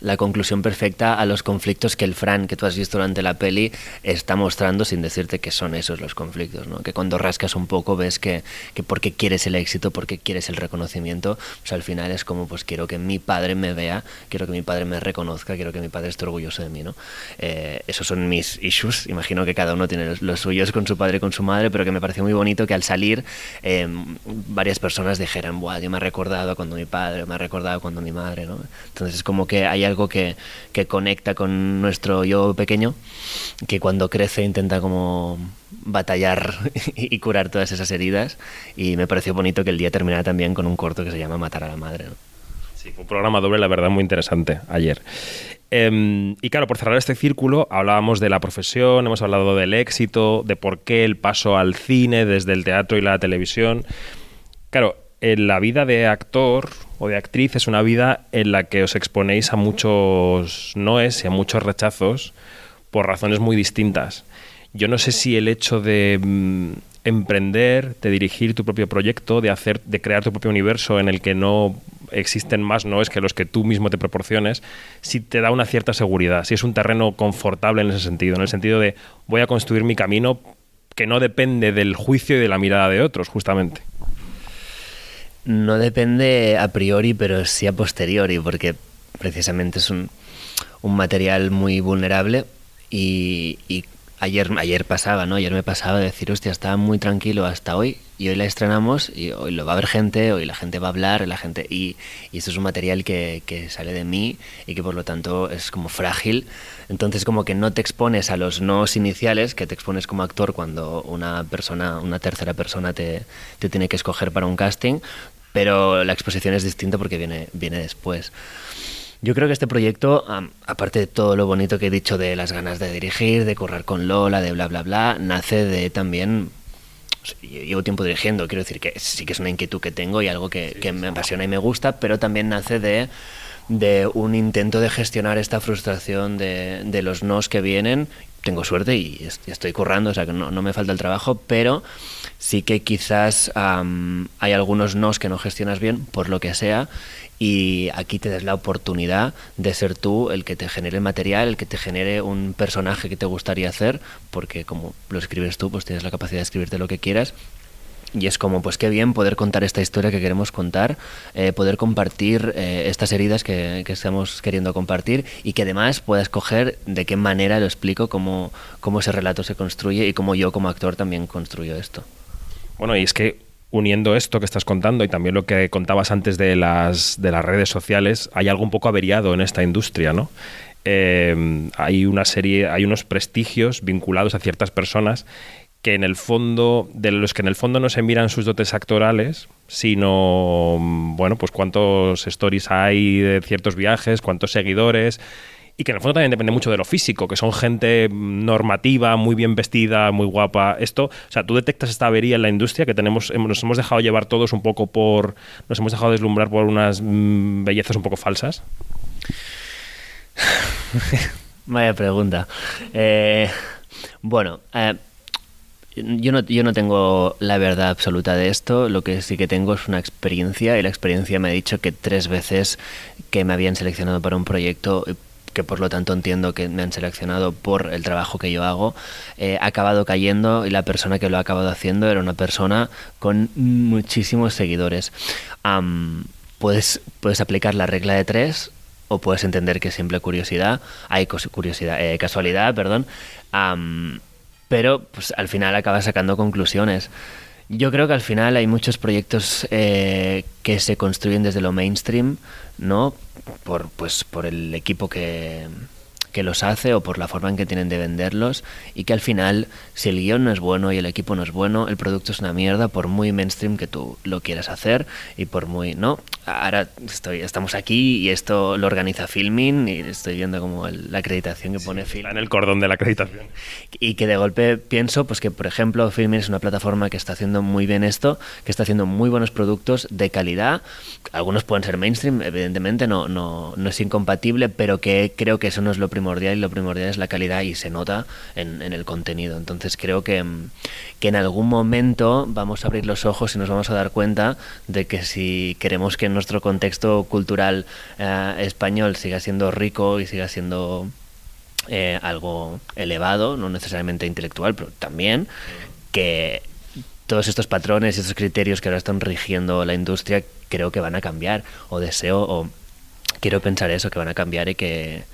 S13: la conclusión perfecta a los conflictos que el Fran, que tú has visto durante la peli, está mostrando sin decirte que son esos los conflictos, ¿no? Que cuando rascas un poco ves que, que porque quieres el éxito, porque quieres el reconocimiento, pues al final es como, pues quiero que mi padre me vea, quiero que mi padre me reconozca, quiero que mi padre esté orgulloso de mí, ¿no? Eh, esos son mis issues, imagino que cada uno tiene los, los suyos con su padre y con su madre, pero que me pareció muy bonito que al salir eh, varias personas dijeran, Buah, yo me ha recordado cuando mi padre, me ha recordado cuando mi madre, ¿no? Entonces es como que hay algo que, que conecta con nuestro yo pequeño, que cuando crece intenta como batallar y curar todas esas heridas y me pareció bonito que el día terminara también con un corto que se llama Matar a la Madre.
S1: Sí, un programa doble, la verdad, muy interesante ayer. Em, y claro, por cerrar este círculo, hablábamos de la profesión, hemos hablado del éxito, de por qué el paso al cine desde el teatro y la televisión. Claro, en la vida de actor o de actriz es una vida en la que os exponéis a muchos noes y a muchos rechazos por razones muy distintas. Yo no sé si el hecho de mm, emprender, de dirigir tu propio proyecto, de hacer, de crear tu propio universo en el que no existen más noes que los que tú mismo te proporciones, si te da una cierta seguridad, si es un terreno confortable en ese sentido, en el sentido de voy a construir mi camino que no depende del juicio y de la mirada de otros, justamente.
S13: No depende a priori, pero sí a posteriori, porque precisamente es un, un material muy vulnerable y, y ayer, ayer pasaba, ¿no? Ayer me pasaba de decir, hostia, estaba muy tranquilo hasta hoy y hoy la estrenamos y hoy lo va a ver gente, hoy la gente va a hablar, la gente y, y esto es un material que, que sale de mí y que por lo tanto es como frágil. Entonces como que no te expones a los nos iniciales, que te expones como actor cuando una persona, una tercera persona te, te tiene que escoger para un casting, pero la exposición es distinta porque viene, viene después. Yo creo que este proyecto, aparte de todo lo bonito que he dicho de las ganas de dirigir, de correr con Lola, de bla, bla, bla, nace de también... yo Llevo tiempo dirigiendo, quiero decir que sí que es una inquietud que tengo y algo que, que me apasiona y me gusta, pero también nace de, de un intento de gestionar esta frustración de, de los nos que vienen. Tengo suerte y est- estoy currando, o sea que no, no me falta el trabajo, pero sí que quizás hay algunos nos que no gestionas bien, por lo que sea, y aquí te das la oportunidad de ser tú el que te genere material, el que te genere un personaje que te gustaría hacer, porque como lo escribes tú, pues tienes la capacidad de escribirte lo que quieras. Y es como, pues qué bien poder contar esta historia que queremos contar, eh, poder compartir eh, estas heridas que, que estamos queriendo compartir y que además pueda escoger de qué manera lo explico, cómo, cómo ese relato se construye y cómo yo como actor también construyo esto.
S1: Bueno, y es que uniendo esto que estás contando y también lo que contabas antes de las, de las redes sociales, hay algo un poco averiado en esta industria, ¿no? Eh, hay una serie, hay unos prestigios vinculados a ciertas personas que en el fondo, de los que en el fondo no se miran sus dotes actorales, sino, bueno, pues cuántos stories hay de ciertos viajes, cuántos seguidores, y que en el fondo también depende mucho de lo físico, que son gente normativa, muy bien vestida, muy guapa. Esto, o sea, tú detectas esta avería en la industria que tenemos, nos hemos dejado llevar todos un poco por, nos hemos dejado deslumbrar por unas mm, bellezas un poco falsas.
S13: Vaya pregunta. Eh, bueno, eh, yo no, yo no tengo la verdad absoluta de esto, lo que sí que tengo es una experiencia y la experiencia me ha dicho que tres veces que me habían seleccionado para un proyecto que por lo tanto entiendo que me han seleccionado por el trabajo que yo hago, eh, ha acabado cayendo y la persona que lo ha acabado haciendo era una persona con muchísimos seguidores. puedes, puedes aplicar la regla de tres o puedes entender que es simple curiosidad, hay curiosidad, eh, casualidad, perdón, pero pues al final acabas sacando conclusiones. Yo creo que al final hay muchos proyectos eh, que se construyen desde lo mainstream, ¿no? Por, pues, por el equipo que, que los hace o por la forma en que tienen de venderlos y que al final, si el guion no es bueno y el equipo no es bueno, el producto es una mierda por muy mainstream que tú lo quieras hacer y por muy... No, ahora estoy, estamos aquí y esto lo organiza Filming y estoy viendo como la acreditación que pone Filming.
S1: En el cordón de la acreditación.
S13: Y que de golpe pienso pues que, por ejemplo, Filming es una plataforma que está haciendo muy bien esto, que está haciendo muy buenos productos de calidad. Algunos pueden ser mainstream, evidentemente no, no, no es incompatible, pero que creo que eso no es lo primordial y lo primordial es la calidad y se nota en, el contenido. Entonces creo que, que en algún momento vamos a abrir los ojos y nos vamos a dar cuenta de que si queremos que nuestro contexto cultural eh, español siga siendo rico y siga siendo eh, algo elevado, no necesariamente intelectual, pero también que todos estos patrones y estos criterios que ahora están rigiendo la industria creo que van a cambiar o deseo o quiero pensar eso, que van a cambiar y que,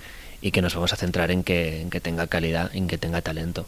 S13: y que nos vamos a centrar en que, en que tenga calidad, en que tenga talento.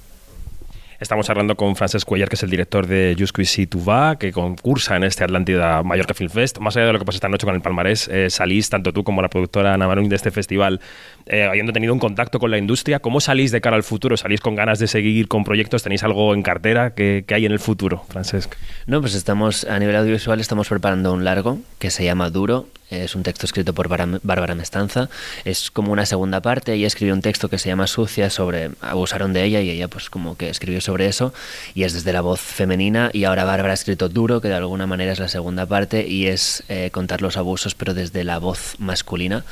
S1: Estamos hablando con Frances Cuellar, que es el director de Jusquisi Va, que concursa en este Atlántida Mallorca Film Fest. Más allá de lo que pasa esta noche con el palmarés, eh, salís, tanto tú como la productora Ana de este festival, eh, habiendo tenido un contacto con la industria. ¿Cómo salís de cara al futuro? ¿Salís con ganas de seguir con proyectos? ¿Tenéis algo en cartera que, hay en el futuro, Francesc?
S13: No, pues estamos, a nivel audiovisual, estamos preparando un largo que se llama Duro, es un texto escrito por Bárbara Mestanza. Es como una segunda parte. Ella escribió un texto que se llama Sucia sobre abusaron de ella y ella pues como que escribió sobre eso y es desde la voz femenina y ahora Bárbara ha escrito Duro que de alguna manera es la segunda parte y es eh, contar los abusos pero desde la voz masculina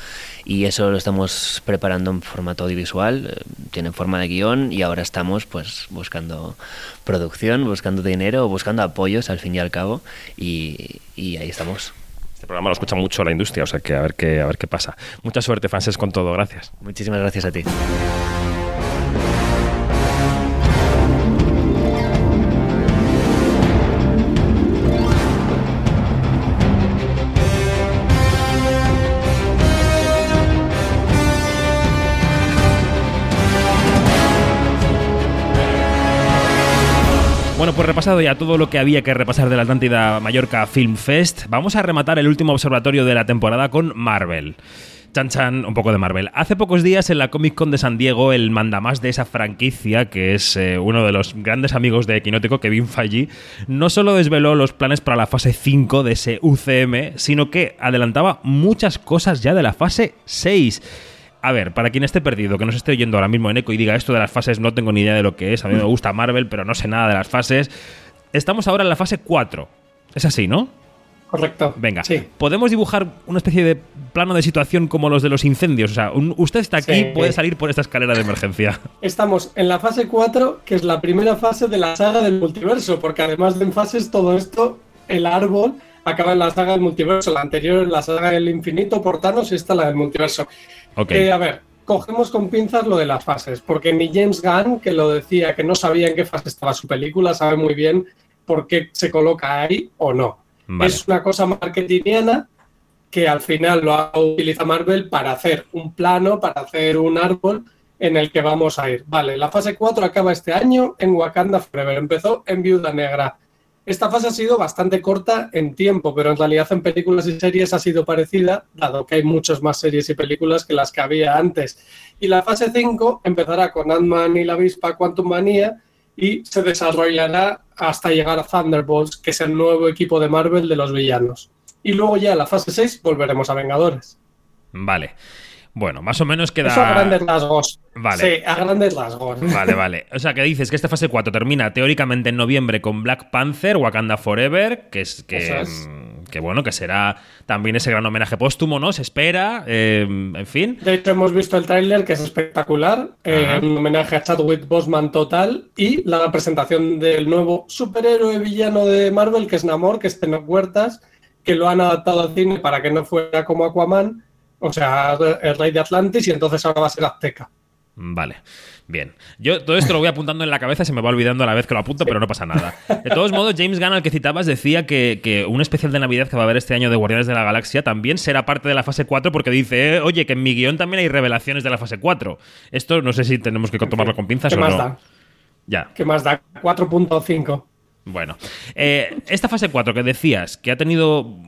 S13: y eso lo estamos preparando en formato audiovisual, eh, tiene forma de guion y ahora estamos pues buscando producción, buscando dinero, buscando apoyos al fin y al cabo y ahí estamos.
S1: Este programa lo escucha mucho la industria, o sea que a ver qué, a ver qué pasa. Mucha suerte, Frances, con todo. Gracias.
S13: Muchísimas gracias a ti.
S1: Pues repasado ya todo lo que había que repasar de la Atlántida Mallorca Film Fest, vamos a rematar el último observatorio de la temporada con Marvel. Chan Chan, un poco de Marvel. Hace pocos días en la Comic Con de San Diego, el mandamás de esa franquicia, que es eh, uno de los grandes amigos de Equinótico, Kevin Feige, no solo desveló los planes para la fase 5 de ese UCM, sino que adelantaba muchas cosas ya de la fase 6 a ver, para quien esté perdido, que nos esté oyendo ahora mismo en eco y diga esto de las fases, no tengo ni idea de lo que es, a mí me gusta Marvel, pero no sé nada de las fases. Estamos ahora en la fase 4. Es así, ¿no?
S11: Correcto.
S1: Venga, sí. ¿podemos dibujar una especie de plano de situación como los de los incendios? O sea, usted está aquí, puede salir por esta escalera de emergencia.
S11: Estamos en la fase 4, que es la primera fase de la saga del multiverso, porque además de en fases, todo esto, el árbol acaba en la saga del multiverso. La anterior en la saga del infinito, por Thanos, y esta la del multiverso. Eh, a ver, cogemos con pinzas lo de las fases, porque ni James Gunn, que lo decía, que no sabía en qué fase estaba su película, sabe muy bien por qué se coloca ahí o no. Es una cosa marketingiana que al final lo ha utilizado Marvel para hacer un plano, para hacer un árbol en el que vamos a ir. Vale, la fase 4 acaba este año en Wakanda Forever. Empezó en Viuda Negra. Esta fase ha sido bastante corta en tiempo, pero en realidad en películas y series ha sido parecida, dado que hay muchas más series y películas que las que había antes. Y la fase 5 empezará con Ant-Man y la avispa Quantum Manía y se desarrollará hasta llegar a Thunderbolts, que es el nuevo equipo de Marvel de los villanos. Y luego ya en la fase 6 volveremos a Vengadores.
S1: Vale. Bueno, más o menos queda.
S11: Eso a grandes rasgos.
S1: Vale.
S11: Sí, a grandes rasgos.
S1: Vale, vale. O sea, que dices que esta fase 4 termina teóricamente en noviembre con Black Panther, Wakanda Forever, que es que,
S11: es.
S1: mm, que bueno, que será también ese gran homenaje póstumo, ¿no? Se espera, eh, en fin.
S11: De hecho, hemos visto el tráiler que es espectacular, eh, un homenaje a Chadwick Boseman total y la presentación del nuevo superhéroe villano de Marvel, que es Namor, que es Tenoch Huertas, que lo han adaptado al cine para que no fuera como Aquaman, o sea, el rey de Atlantis, y entonces ahora va a ser Azteca.
S1: Vale, bien. Yo todo esto lo voy apuntando en la cabeza, se me va olvidando a la vez que lo apunto, pero no pasa nada. De todos modos, James Gunn, al que citabas, decía que, que un especial de Navidad que va a haber este año de Guardianes de la Galaxia también será parte de la fase 4 porque dice, eh, oye, que en mi guion también hay revelaciones de la fase 4. Esto no sé si tenemos que tomarlo con pinzas
S11: ¿Qué
S1: o
S11: más
S1: no.
S11: da?
S1: Ya.
S11: ¿Qué más da? 4.5.
S1: Bueno, eh, esta fase 4 que decías, que ha tenido mm,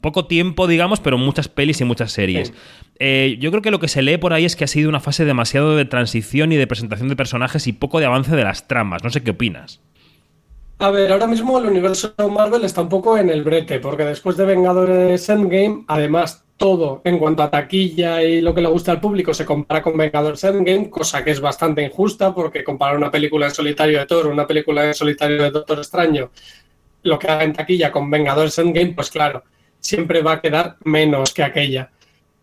S1: poco tiempo, digamos, pero muchas pelis y muchas series. Eh, yo creo que lo que se lee por ahí es que ha sido una fase demasiado de transición y de presentación de personajes y poco de avance de las tramas. No sé qué opinas.
S11: A ver, ahora mismo el universo Marvel está un poco en el brete, porque después de Vengadores Endgame, además todo en cuanto a taquilla y lo que le gusta al público se compara con Vengadores Endgame, cosa que es bastante injusta, porque comparar una película en solitario de Thor, una película en solitario de Doctor Extraño, lo que haga en taquilla con Vengadores Endgame, pues claro, siempre va a quedar menos que aquella.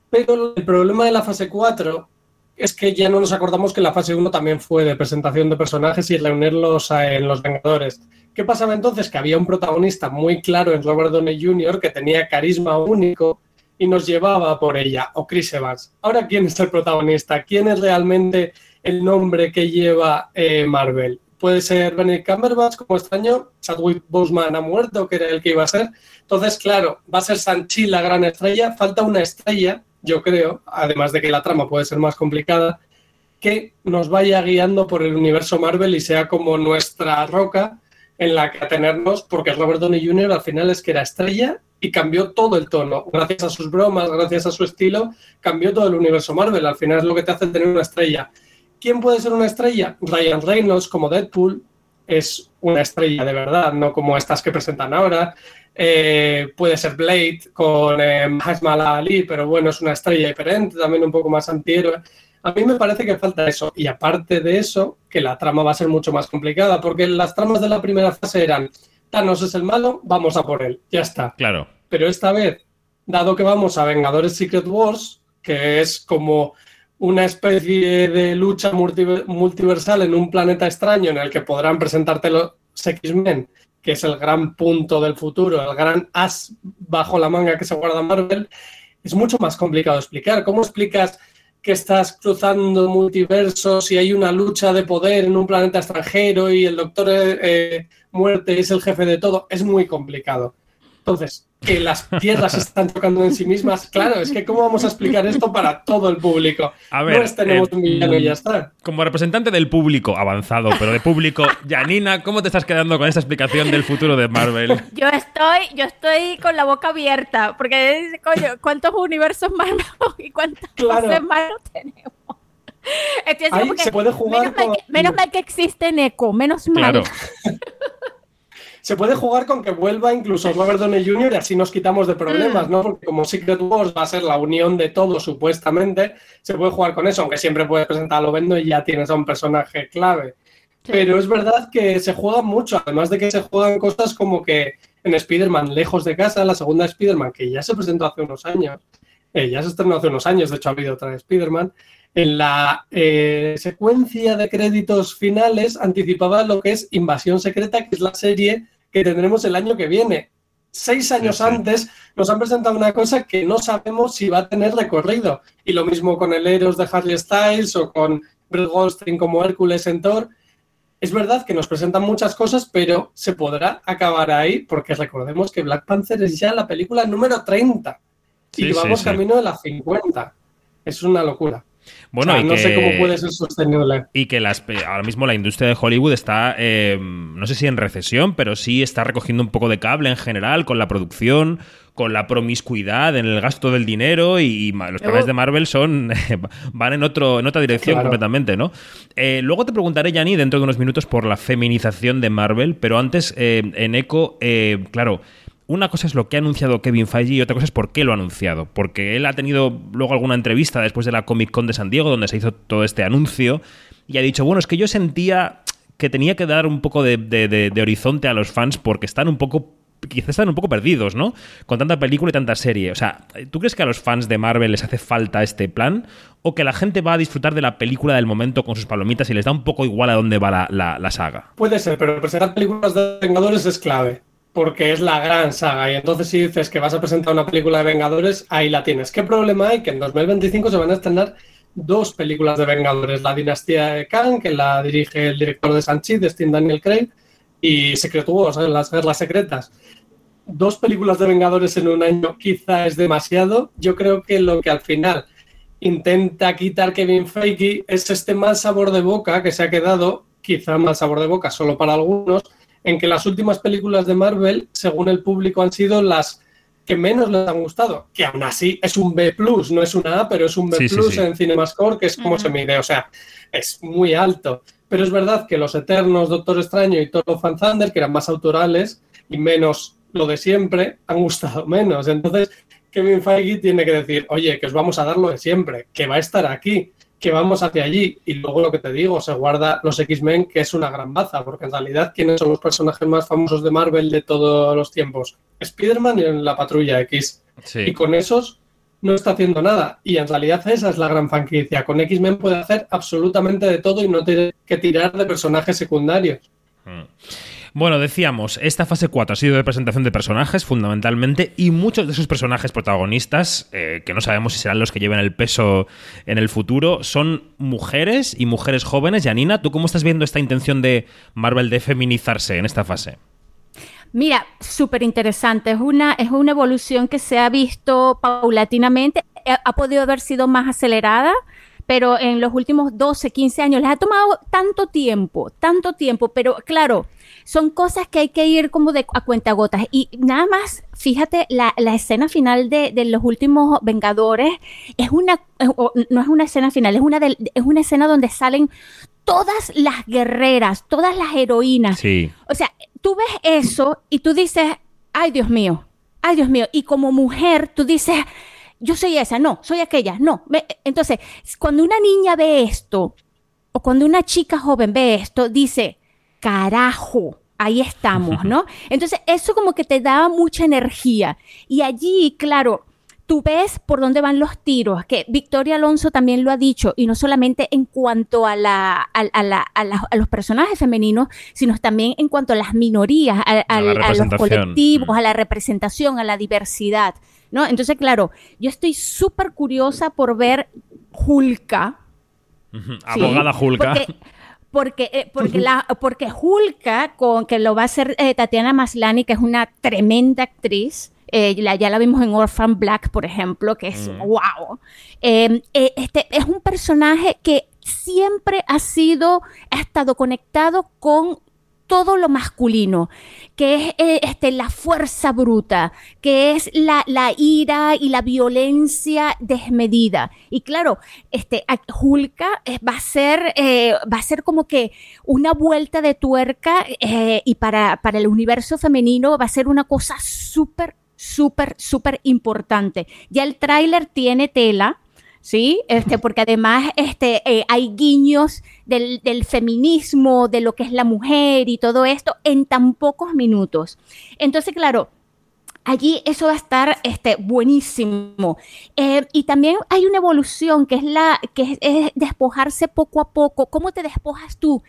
S11: Pero el problema de la fase 4 es que ya no nos acordamos que la fase 1 también fue de presentación de personajes y reunirlos en los Vengadores. ¿Qué pasaba entonces? Que había un protagonista muy claro en Robert Downey Jr. que tenía carisma único y nos llevaba por ella, o Chris Evans. Ahora, ¿quién es el protagonista? ¿Quién es realmente el nombre que lleva eh, Marvel? Puede ser Benedict Cumberbatch como extraño, Chadwick Boseman ha muerto, que era el que iba a ser. Entonces, claro, va a ser Sanchi la gran estrella. Falta una estrella, yo creo, además de que la trama puede ser más complicada, que nos vaya guiando por el universo Marvel y sea como nuestra roca en la que atenernos, porque Robert Downey Jr. al final es que era estrella y cambió todo el tono. Gracias a sus bromas, gracias a su estilo, cambió todo el universo Marvel. Al final es lo que te hace tener una estrella. ¿Quién puede ser una estrella? Ryan Reynolds como Deadpool es una estrella de verdad, no como estas que presentan ahora. Eh, puede ser Blade con eh, Ali, pero bueno, es una estrella diferente, también un poco más antihéroe. A mí me parece que falta eso. Y aparte de eso, que la trama va a ser mucho más complicada, porque las tramas de la primera fase eran Thanos es el malo, vamos a por él, ya está.
S1: Claro.
S11: Pero esta vez, dado que vamos a Vengadores Secret Wars, que es como una especie de lucha multiver- multiversal en un planeta extraño en el que podrán presentarte los X-Men, que es el gran punto del futuro, el gran as bajo la manga que se guarda Marvel, es mucho más complicado explicar. ¿Cómo explicas que estás cruzando multiversos y hay una lucha de poder en un planeta extranjero y el Doctor eh, Muerte es el jefe de todo? Es muy complicado. Entonces, que las tierras se están tocando en sí mismas, claro, es que ¿cómo vamos a explicar esto para todo el público?
S1: A ver,
S11: no es tenemos
S1: eh,
S11: un villano y ya está.
S1: Como representante del público avanzado, pero de público, Janina, ¿cómo te estás quedando con esta explicación del futuro de Marvel?
S5: Yo estoy, yo estoy con la boca abierta, porque coño, ¿cuántos universos Marvel y cuántas
S11: Claro.
S5: cosas Marvel tenemos? Estoy
S11: Ahí
S5: como que,
S11: se puede jugar
S5: menos, mal
S11: con-
S5: que, menos mal que existe Neko, menos mal.
S1: Claro.
S11: Se puede jugar con que vuelva incluso Robert Downey Jr. y así nos quitamos de problemas, ¿no? Porque como Secret Wars va a ser la unión de todo, supuestamente, se puede jugar con eso, aunque siempre puedes presentar a Lovendo y ya tienes a un personaje clave. Pero es verdad que se juega mucho, además de que se juegan cosas como que en Spider-Man, lejos de casa, la segunda Spider-Man, que ya se presentó hace unos años, eh, ya se estrenó hace unos años, de hecho ha habido otra de Spider-Man, en la eh, secuencia de créditos finales anticipaba lo que es Invasión Secreta, que es la serie que tendremos el año que viene. Seis años antes nos han presentado una cosa que no sabemos si va a tener recorrido. Y lo mismo con el Eros de Harley Styles o con Brett Goldstein como Hércules en Thor. Es verdad que nos presentan muchas cosas, pero se podrá acabar ahí porque recordemos que Black Panther es ya la película número 30 y
S1: Sí,
S11: vamos camino de las 50. Es una locura.
S1: Bueno,
S11: O sea,
S1: y
S11: no
S1: que-
S11: sé cómo puede ser sostenible.
S1: Y que las, ahora mismo la industria de Hollywood está, eh, no sé si en recesión, pero sí está recogiendo un poco de cable en general con la producción, con la promiscuidad en el gasto del dinero y, los planes de Marvel son van en otro en otra dirección
S11: Claro.
S1: completamente, ¿no? Eh, luego te preguntaré, Yanni, dentro de unos minutos por la feminización de Marvel, pero antes, eh, en Eco, eh, claro, una cosa es lo que ha anunciado Kevin Feige y otra cosa es por qué lo ha anunciado. Porque él ha tenido luego alguna entrevista después de la Comic Con de San Diego donde se hizo todo este anuncio y ha dicho, bueno, es que yo sentía que tenía que dar un poco de, horizonte a los fans porque están un poco quizás están un poco perdidos, ¿no? Con tanta película y tanta serie. O sea, ¿tú crees que a los fans de Marvel les hace falta este plan? ¿O que la gente va a disfrutar de la película del momento con sus palomitas y les da un poco igual a dónde va la saga?
S11: Puede ser, pero presentar películas de Vengadores es clave, porque es la gran saga. Y entonces, si dices que vas a presentar una película de Vengadores, ahí la tienes. ¿Qué problema hay? Que en 2025 se van a estrenar dos películas de Vengadores: La Dinastía de Kang, que la dirige el director de Sanchi, de Steve Daniel Craig, y Secret Wars, las guerras secretas. Dos películas de Vengadores en un año quizá es demasiado. Yo creo que lo que al final intenta quitar Kevin Feige es este mal sabor de boca que se ha quedado, quizá mal sabor de boca solo para algunos, en que las últimas películas de Marvel, según el público, han sido las que menos les han gustado, que aún así es un B+, no es una A, pero es un B+,
S1: Sí, sí, sí.
S11: en CinemaScore, que es como se mide, o sea, es muy alto. Pero es verdad que Los Eternos, Doctor Extraño y Thor and Thunder, que eran más autorales y menos lo de siempre, han gustado menos. Entonces, Kevin Feige tiene que decir, oye, que os vamos a dar lo de siempre, que va a estar aquí, que vamos hacia allí. Y luego lo que te digo, se guarda los X-Men, que es una gran baza, porque en realidad, ¿quiénes son los personajes más famosos de Marvel de todos los tiempos? Spider-Man y la Patrulla X.
S1: Sí.
S11: Y con esos no está haciendo nada. Y en realidad esa es la gran franquicia. Con X-Men puede hacer absolutamente de todo y no tiene que tirar de personajes secundarios.
S1: Bueno, decíamos, esta fase 4 ha sido de presentación de personajes fundamentalmente y muchos de esos personajes protagonistas, eh, que no sabemos si serán los que lleven el peso en el futuro, son mujeres y mujeres jóvenes. Janina, ¿tú cómo estás viendo esta intención de Marvel de feminizarse en esta fase?
S5: Mira, súper interesante. Es una, es una evolución que se ha visto paulatinamente. Ha podido haber sido más acelerada, pero en los últimos 12, 15 años les ha tomado tanto tiempo, tanto tiempo. Pero claro, son cosas que hay que ir como de a cuentagotas. Y nada más, fíjate, la, la escena final de, de los últimos Vengadores es una, o- no es una escena final, es una, es una escena donde salen todas las guerreras, todas las heroínas.
S1: Sí.
S5: O sea, tú ves eso y tú dices, ay Dios mío, ay Dios mío. Y como mujer, tú dices, yo soy esa, no, soy aquella, no. Entonces, cuando una niña ve esto, o cuando una chica joven ve esto, dice, carajo, ahí estamos, ¿no? Entonces, eso como que te da mucha energía. Y allí, claro, tú ves por dónde van los tiros, que Victoria Alonso también lo ha dicho, y no solamente en cuanto a, la, a, a la- a la- a los personajes femeninos, sino también en cuanto a las minorías, a, los colectivos, a la representación, a la diversidad, ¿no? Entonces, claro, yo estoy súper curiosa por ver. Sí,
S1: Abogada Julka.
S5: Porque, porque, eh, porque, la, porque Hulka, con, que lo va a hacer eh, Tatiana Maslany, que es una tremenda actriz, eh, la- ya la vimos en Orphan Black, por ejemplo, que es
S15: Mm.
S5: wow. Eh, eh, este es un personaje que siempre ha sido, ha estado conectado con todo lo masculino, que es eh, este, la fuerza bruta, que es la, la ira y la violencia desmedida. Y claro, este, a- Hulka eh, va a ser, eh, va a ser como que una vuelta de tuerca y para, para el universo femenino va a ser una cosa súper, súper, súper importante. Ya el tráiler tiene tela. ¿Sí? Este, porque además este, eh, hay guiños del, del feminismo, de lo que es la mujer y todo esto en tan pocos minutos. Entonces, claro, allí eso va a estar este, buenísimo. Eh, y también hay una evolución que es la que es, es despojarse poco a poco. ¿Cómo te despojas tú,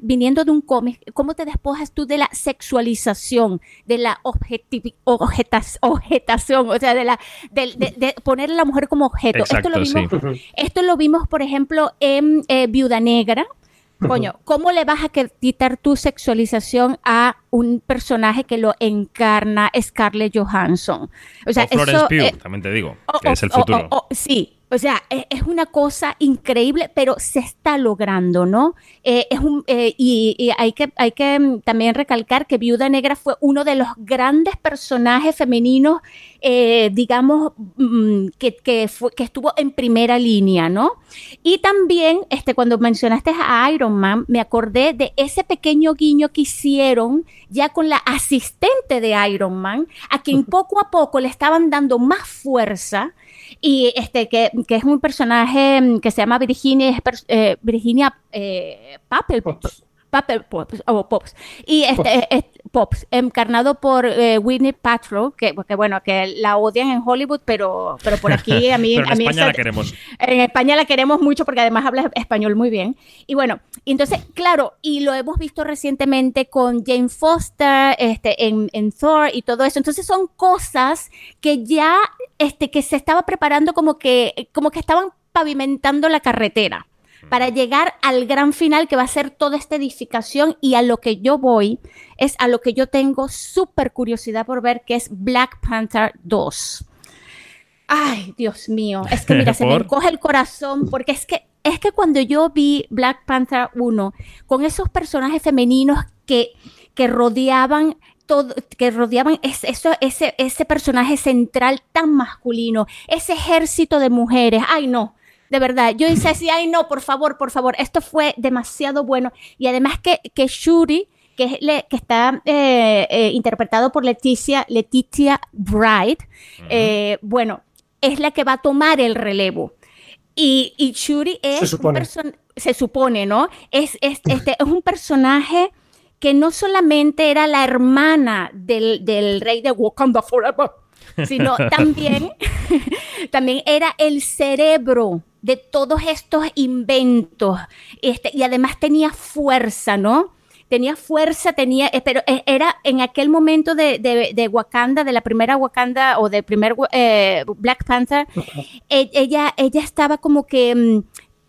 S5: viniendo de un cómic, cómo te despojas tú de la sexualización, de la objetas- objetación, o sea, de la de, de poner a la mujer como objeto?
S1: Exacto,
S5: esto, lo
S1: sí.
S5: vimos, esto lo vimos, por ejemplo, en eh, Viuda Negra. Coño, ¿cómo le vas a quitar tu sexualización a un personaje que lo encarna Scarlett Johansson? O sea,
S1: o Florence
S5: eso,
S1: Pugh,
S5: eh,
S1: también te digo, que es el futuro.
S5: sí, o sea, e- es, una cosa increíble, pero se está logrando, ¿no? Eh, es un, eh, y, y hay que, hay que mm, también recalcar que Viuda Negra fue uno de los grandes personajes femeninos, digamos, mm, que, que, fue- que estuvo en primera línea, ¿no? Y también, este, cuando mencionaste a Iron Man, me acordé de ese pequeño guiño que hicieron ya con la asistente de Iron Man, a quien poco a poco le estaban dando más fuerza y este que, que es un personaje mm, que se llama Virginia, eh, Virginia eh, Papel, Papel Pops, o Pops. Y este, es- Pops, encarnado por eh, Winnie Paltrow, que, que bueno, que la odian en Hollywood, pero, pero por aquí a mí,
S1: Pero en
S5: a mí
S1: España
S5: esa-
S1: la queremos.
S5: en España la queremos mucho porque además habla español muy bien. Y bueno, entonces, claro, y lo hemos visto recientemente con Jane Foster, este, en, en Thor y todo eso. Entonces son cosas que ya, este, que se estaba preparando como que, como que estaban pavimentando la carretera para llegar al gran final que va a ser toda esta edificación y a lo que yo voy es a lo que yo tengo súper curiosidad por ver que es Black Panther 2. Ay, Dios mío, es que mira, se me encoge el corazón porque es que es que cuando yo vi Black Panther 1 con esos personajes femeninos que, que rodeaban todo, que rodeaban es- eso, ese, ese personaje central tan masculino, ese ejército de mujeres, ay no, de verdad, yo hice así, ay no, por favor, por favor, esto fue demasiado bueno y además que, que Shuri, que, es le- que está eh, eh, interpretado por Leticia, Leticia Bright, eh, bueno, es la que va a tomar el relevo. Y, y Shuri es
S11: Se
S5: un
S11: supone.
S5: person- se supone, ¿no? Es, es, este, es un personaje que no solamente era la hermana del, del rey de Wakanda Forever, sino también, también era el cerebro de todos estos inventos. Este, y además tenía fuerza, ¿no? Tenía fuerza, tenía, eh, pero eh, era en aquel momento de, de- de Wakanda, de la primera Wakanda o del primer eh, Black Panther, e- ella, ella estaba como que mm,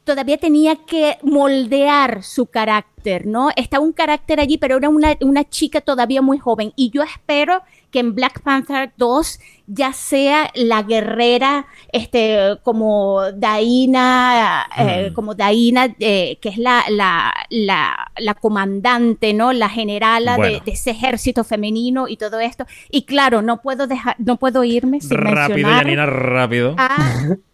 S5: todavía tenía que moldear su carácter, ¿no? Estaba un carácter allí, pero era una, una chica todavía muy joven. Y yo espero que en Black Panther 2 ya sea la guerrera, este, como Daina, eh,
S15: Mm.
S5: como Daina, eh, que es la, la, la, la comandante, ¿no? La generala de- ese ejército femenino y todo esto. Y claro, no puedo dejar, no puedo irme sin
S1: Rápido,
S5: mencionar
S1: Janina, rápido.
S5: a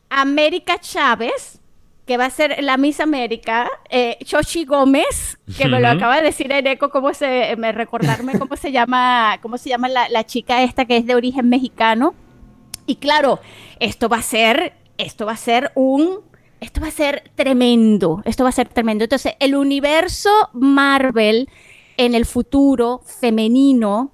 S5: América Chávez, que va a ser la Miss América, eh, Chochi Gómez, que me lo acaba de decir en eco, cómo se, me recordarme cómo se llama, cómo se llama la, la chica esta que es de origen mexicano. Y claro, esto va a ser, esto va a ser un, esto va a ser tremendo, esto va a ser tremendo. Entonces, el universo Marvel en el futuro femenino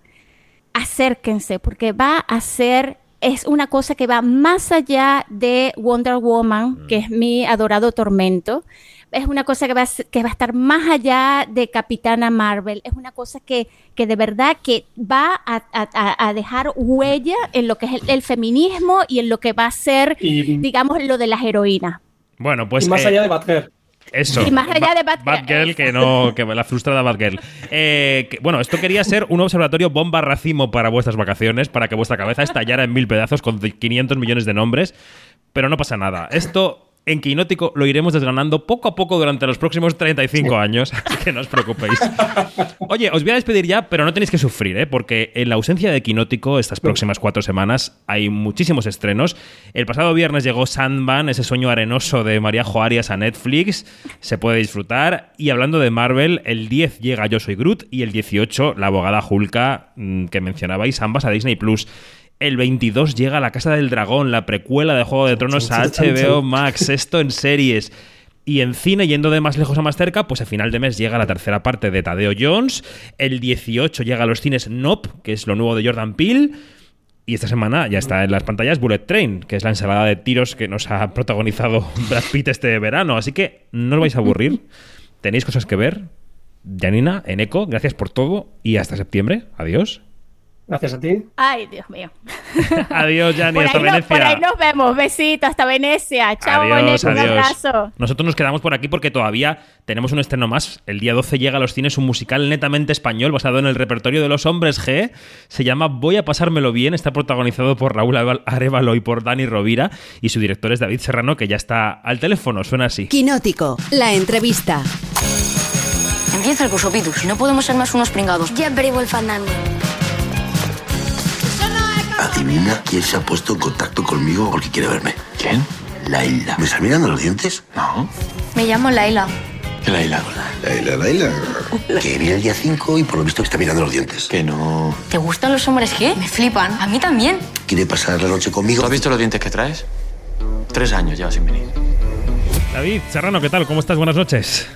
S5: acérquense porque va a ser es una cosa que va más allá de Wonder Woman, que es mi adorado tormento. Es una cosa que va, que va a estar más allá de Capitana Marvel. Es una cosa que, que de verdad que va a, a- a- a dejar huella en lo que es el, el feminismo y en lo que va a ser,
S11: Y-
S5: digamos, lo de las heroínas.
S1: Bueno, pues.
S11: y más
S1: eh,
S11: allá de Batgirl.
S1: Eso.
S5: Y más allá de Batgirl,
S1: Batgirl, que no, que la frustrada Batgirl. Eh, que- bueno, esto quería ser un observatorio bomba racimo para vuestras vacaciones, para que vuestra cabeza estallara en mil pedazos con 500 millones de nombres, pero no pasa nada. Esto en Quinótico lo iremos desgranando poco a poco durante los próximos 35 años, así que no os preocupéis. Oye, os voy a despedir ya, pero no tenéis que sufrir, ¿eh? porque en la ausencia de Quinótico, estas próximas cuatro semanas, hay muchísimos estrenos. El pasado viernes llegó Sandman, ese sueño arenoso de María Joarias a Netflix. Se puede disfrutar. Y hablando de Marvel, el 10 llega Yo Soy Groot y el 18 La Abogada Hulka, mm, que mencionabais, ambas a Disney Plus. El 22 llega La Casa del Dragón, la precuela de Juego de Tronos a HBO Max, esto en series. Y en cine, yendo de más lejos a más cerca, pues a final de mes llega la tercera parte de Tadeo Jones. El 18 llega a los cines Nope, que es lo nuevo de Jordan Peele. Y esta semana ya está en las pantallas Bullet Train, que es la ensalada de tiros que nos ha protagonizado Brad Pitt este verano. Así que no os vais a aburrir. Tenéis cosas que ver. Janina, en Eco, gracias por todo y hasta septiembre. Adiós.
S11: Gracias a ti.
S5: Ay, Dios mío.
S1: Adiós, Jani,
S5: Por
S1: hasta
S5: no-
S1: Venecia.
S5: por ahí nos vemos. Besitos, hasta Venecia. Chao,
S1: Adiós,
S5: un abrazo.
S1: Nosotros nos quedamos por aquí porque todavía tenemos un estreno más. El día 12 llega a los cines un musical netamente español basado en el repertorio de los hombres G. Se llama Voy a pasármelo bien. Está protagonizado por Raúl Arevalo y por Dani Rovira. Y su director es David Serrano, que ya está al teléfono. Suena así.
S2: Quinótico, la entrevista.
S16: Empieza el curso, Pitus. No podemos ser más unos pringados.
S8: Ya pero igual fandango.
S17: Adivina quién se ha puesto en contacto conmigo porque quiere verme. ¿Quién? Laila. ¿Me estás mirando los dientes? No.
S16: Me llamo Laila.
S17: ¿Qué Laila? Laila, Laila. Que viene el día 5 y por lo visto que está mirando los dientes.
S9: Que no.
S16: ¿Te gustan los hombres qué? Me flipan. A mí también.
S17: ¿Quiere pasar la noche conmigo?
S9: ¿Tú has visto los dientes que traes? Tres años ya sin venir.
S1: David Serrano, ¿qué tal? ¿Cómo estás? Buenas noches.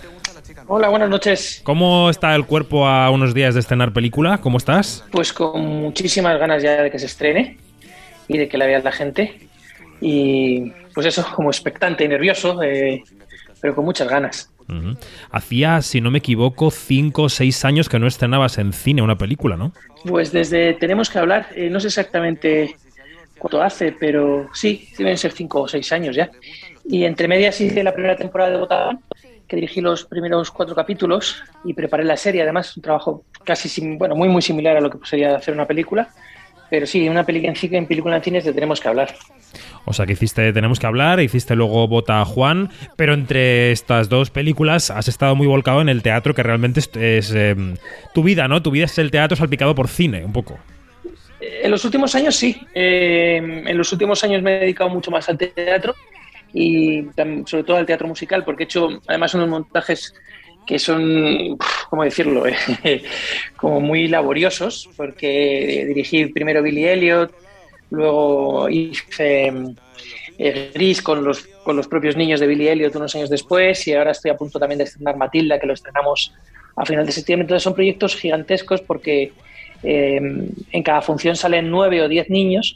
S15: Hola, buenas noches.
S1: ¿Cómo está el cuerpo a unos días de estrenar película? ¿Cómo estás?
S15: Pues con muchísimas ganas ya de que se estrene y de que la vea la gente. Y pues eso, como expectante y nervioso, eh, pero con muchas ganas.
S1: Hacía, si no me equivoco, cinco o seis años que no estrenabas en cine una película, ¿no?
S15: Pues desde Tenemos que hablar, eh, no sé exactamente cuánto hace, pero sí, deben ser cinco o seis años ya. Y entre medias hice la primera temporada de Botagón, que dirigí los primeros cuatro capítulos y preparé la serie. Además, un trabajo casi, sim- bueno, muy, muy similar a lo que sería hacer una película. Pero sí, una película en cine, en película en cines de Tenemos que hablar.
S1: O sea, que hiciste Tenemos que hablar, hiciste luego Bota a Juan, pero entre estas dos películas has estado muy volcado en el teatro, que realmente es, es, eh, tu vida, ¿no? Tu vida es el teatro salpicado por cine, un poco.
S15: En los últimos años sí. Eh, en los últimos años me he dedicado mucho más al teatro y tam- sobre todo al teatro musical, porque he hecho además unos montajes que son, ¿cómo decirlo?, como muy laboriosos, porque dirigí primero Billy Elliot, luego hice eh, Gris con los, con los propios niños de Billy Elliot unos años después y ahora estoy a punto también de estrenar Matilda, que lo estrenamos a final de septiembre. Entonces son proyectos gigantescos porque eh, en cada función salen nueve o diez niños,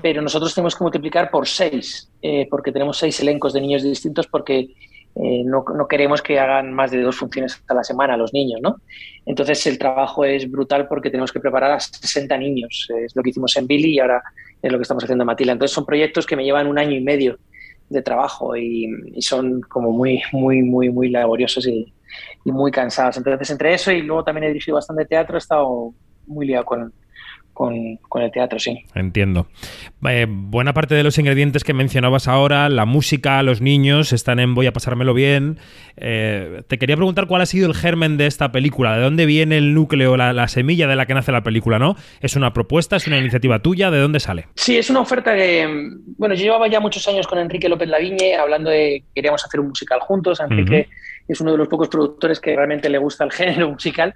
S15: pero nosotros tenemos que multiplicar por seis, eh, porque tenemos seis elencos de niños distintos, porque eh, no, no queremos que hagan más de dos funciones a la semana los niños, ¿no? Entonces el trabajo es brutal porque tenemos que preparar a 60 niños, es lo que hicimos en Billy y ahora es lo que estamos haciendo en Matilda. Entonces son proyectos que me llevan un año y medio de trabajo y, y son como muy, muy, muy, muy laboriosos y, y muy cansados. Entonces entre eso y luego también he dirigido bastante teatro, he estado muy liado con, con, con el teatro, sí.
S1: Entiendo. Eh, buena parte de los ingredientes que mencionabas ahora, la música, los niños, están en Voy a pasármelo bien. Eh, te quería preguntar cuál ha sido el germen de esta película, de dónde viene el núcleo, la, la semilla de la que nace la película, ¿no? ¿Es una propuesta, es una iniciativa tuya? ¿De dónde sale?
S15: Sí, es una oferta que, bueno, yo llevaba ya muchos años con Enrique López Laviñe hablando de que queríamos hacer un musical juntos. Enrique es uno de los pocos productores que realmente le gusta el género musical.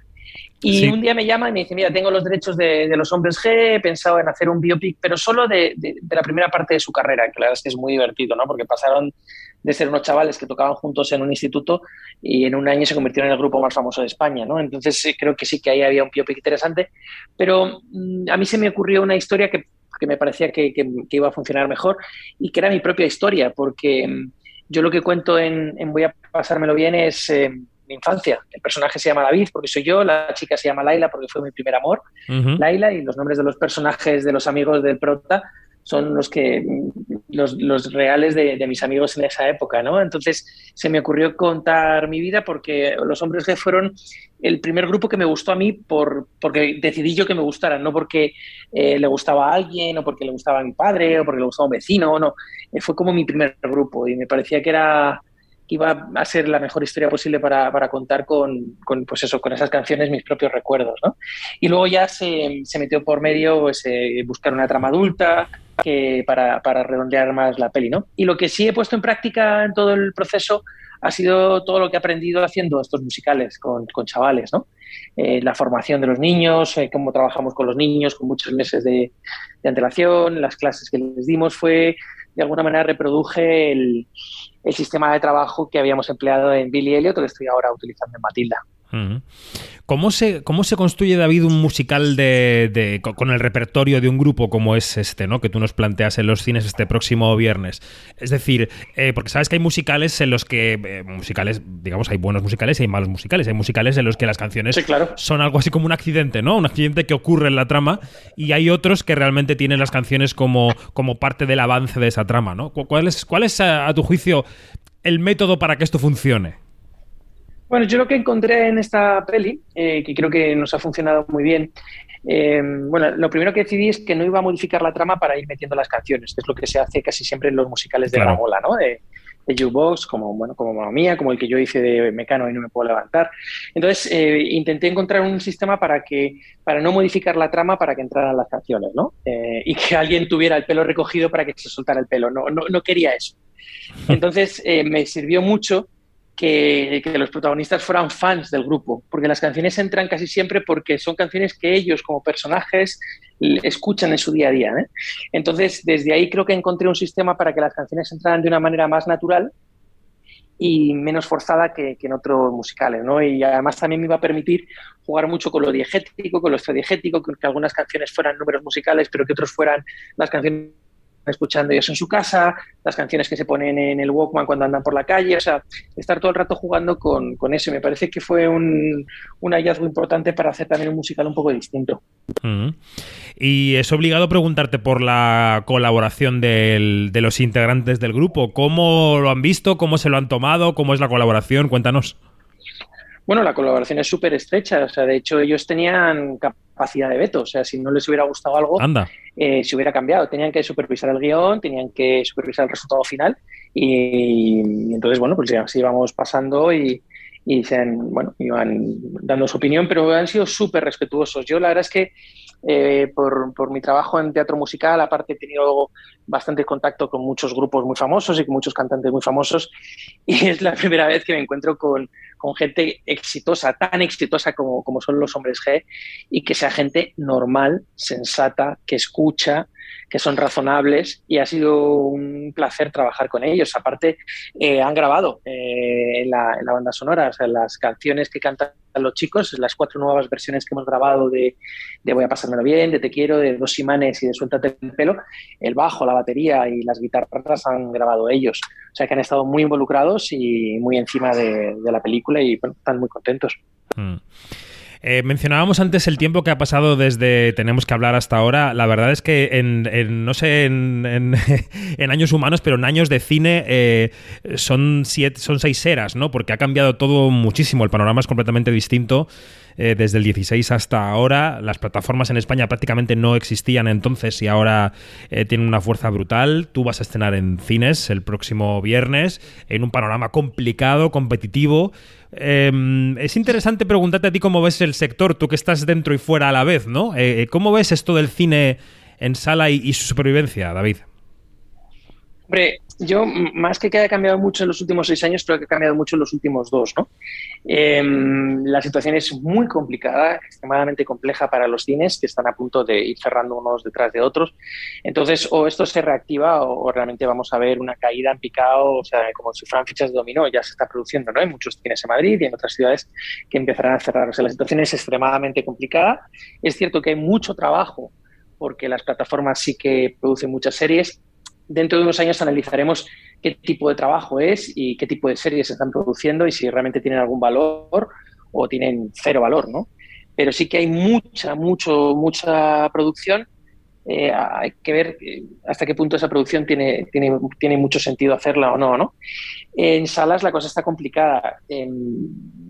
S15: Y
S1: Sí.
S15: un día me llama y me dice, mira, tengo los derechos de, de los hombres G, he pensado en hacer un biopic, pero solo de, de- de la primera parte de su carrera, que la verdad es que es muy divertido, ¿no? Porque pasaron de ser unos chavales que tocaban juntos en un instituto y en un año se convirtieron en el grupo más famoso de España, ¿no? Entonces creo que sí que ahí había un biopic interesante, pero mm, a mí se me ocurrió una historia que, que me parecía que, que- que iba a funcionar mejor y que era mi propia historia, porque mm, yo lo que cuento en, en Voy a pasármelo bien es eh, mi infancia. El personaje se llama David porque soy yo, la chica se llama Laila porque fue mi primer amor,
S1: Ujú.
S15: Laila, y los nombres de los personajes de los amigos del prota son los que los, los reales de, de mis amigos en esa época, ¿no? Entonces se me ocurrió contar mi vida porque los hombres G fueron el primer grupo que me gustó a mí por, porque decidí yo que me gustaran, no porque eh, le gustaba a alguien o porque le gustaba a mi padre o porque le gustaba a un vecino, no. Eh, fue como mi primer grupo y me parecía que era que iba a ser la mejor historia posible para, para contar con, con, pues eso, con esas canciones mis propios recuerdos, ¿no? Y luego ya se, se metió por medio pues, eh, buscar una trama adulta que para, para redondear más la peli, ¿no? Y lo que sí he puesto en práctica en todo el proceso ha sido todo lo que he aprendido haciendo estos musicales con, con chavales, ¿no? Eh, la formación de los niños, eh, cómo trabajamos con los niños con muchos meses de, de antelación, las clases que les dimos, fue de alguna manera reproduje el, el sistema de trabajo que habíamos empleado en Billy Elliot, que estoy ahora utilizando en Matilda.
S1: Ujú. ¿Cómo se, ¿Cómo se construye, David, un musical de, de- co- con el repertorio de un grupo como es este, ¿no? que tú nos planteas en los cines este próximo viernes? Es decir, eh, porque sabes que hay musicales en los que, eh, musicales, digamos, hay buenos musicales y hay malos musicales. Hay musicales en los que las canciones son algo así como un accidente, ¿no? Un accidente que ocurre en la trama. Y hay otros que realmente tienen las canciones como, como parte del avance de esa trama, ¿no? ¿Cu- ¿Cuál es, cuál es a, a tu juicio, el método para que esto funcione?
S15: Bueno, yo lo que encontré en esta peli, eh, que creo que nos ha funcionado muy bien, eh, bueno, lo primero que decidí es que no iba a modificar la trama para ir metiendo las canciones, que es lo que se hace casi siempre en los musicales de
S1: Claro.
S15: Ramola, ¿no? De, de Jukebox, como, bueno, como Mamma Mía, como el que yo hice de Mecano y no me puedo levantar. Entonces, eh, intenté encontrar un sistema para que para no modificar la trama para que entraran las canciones, ¿no? Eh, y que alguien tuviera el pelo recogido para que se soltara el pelo. No, no, no quería eso. Entonces, eh, me sirvió mucho que, que, los protagonistas fueran fans del grupo, porque las canciones entran casi siempre porque son canciones que ellos como personajes escuchan en su día a día. ¿eh? Entonces, desde ahí creo que encontré un sistema para que las canciones entraran de una manera más natural y menos forzada que, que en otros musicales, ¿no? Y además también me iba a permitir jugar mucho con lo diegético, con lo extradiegético, que algunas canciones fueran números musicales, pero que otros fueran las canciones escuchando ellos en su casa, las canciones que se ponen en el Walkman cuando andan por la calle, o sea, estar todo el rato jugando con, con eso. Me parece que fue un, hallazgo importante para hacer también un musical un poco distinto.
S1: Y es obligado preguntarte por la colaboración de los integrantes del grupo. ¿Cómo lo han visto? ¿Cómo se lo han tomado? ¿Cómo es la colaboración? Cuéntanos.
S15: Bueno, la colaboración es súper estrecha. O sea, de hecho, ellos tenían capacidad de veto. O sea, si no les hubiera gustado algo,
S1: Anda.
S15: Eh, se hubiera cambiado. Tenían que supervisar el guion, tenían que supervisar el resultado final. Y, y entonces, bueno, pues ya así íbamos pasando y, y dicen, bueno, iban dando su opinión, pero han sido súper respetuosos. Yo la verdad es que eh, por, por, mi trabajo en teatro musical, aparte he tenido bastante contacto con muchos grupos muy famosos y con muchos cantantes muy famosos y es la primera vez que me encuentro con, con gente exitosa, tan exitosa como, como son los hombres G y que sea gente normal, sensata, que escucha, que son razonables y ha sido un placer trabajar con ellos. Aparte, eh, han grabado eh, en, la, en, la, banda sonora, o sea, las canciones que cantan los chicos, las cuatro nuevas versiones que hemos grabado de, de Voy a pasármelo bien, de Te quiero, de Dos imanes y de Suéltate el pelo, el bajo, la batería y las guitarras han grabado ellos. O sea que han estado muy involucrados y muy encima de, la película y bueno, están muy contentos.
S1: Mm. Eh, mencionábamos antes el tiempo que ha pasado desde Tenemos que hablar hasta ahora. La verdad es que en, en no sé, en, en, en, años humanos, pero en años de cine eh, son, siete, son seis eras, ¿no? Porque ha cambiado todo muchísimo. El panorama es completamente distinto. Eh, desde el 16 hasta ahora. Las plataformas en España prácticamente no existían entonces y ahora eh, tienen una fuerza brutal. Tú vas a estrenar en cines el próximo viernes en un panorama complicado, competitivo. Eh, es interesante preguntarte a ti cómo ves el sector, tú que estás dentro y fuera a la vez, ¿no? Eh, ¿Cómo ves esto del cine en sala y su supervivencia, David?
S15: Hombre, yo más que que haya cambiado mucho en los últimos seis años, creo que ha cambiado mucho en los últimos dos, ¿no? Eh, la situación es muy complicada, extremadamente compleja para los cines que están a punto de ir cerrando unos detrás de otros. Entonces, o esto se reactiva o, o realmente vamos a ver una caída en picado, o sea, como si fueran fichas de dominó, ya se está produciendo, ¿no? En muchos cines en Madrid y en otras ciudades que empezarán a cerrar. O sea, la situación es extremadamente complicada. Es cierto que hay mucho trabajo porque las plataformas sí que producen muchas series, dentro de unos años analizaremos qué tipo de trabajo es y qué tipo de series se están produciendo y si realmente tienen algún valor o tienen cero valor, ¿no? Pero sí que hay mucha, mucho, mucha producción. Eh, hay que ver hasta qué punto esa producción tiene, tiene, tiene mucho sentido hacerla o no, ¿no? En salas la cosa está complicada. Eh,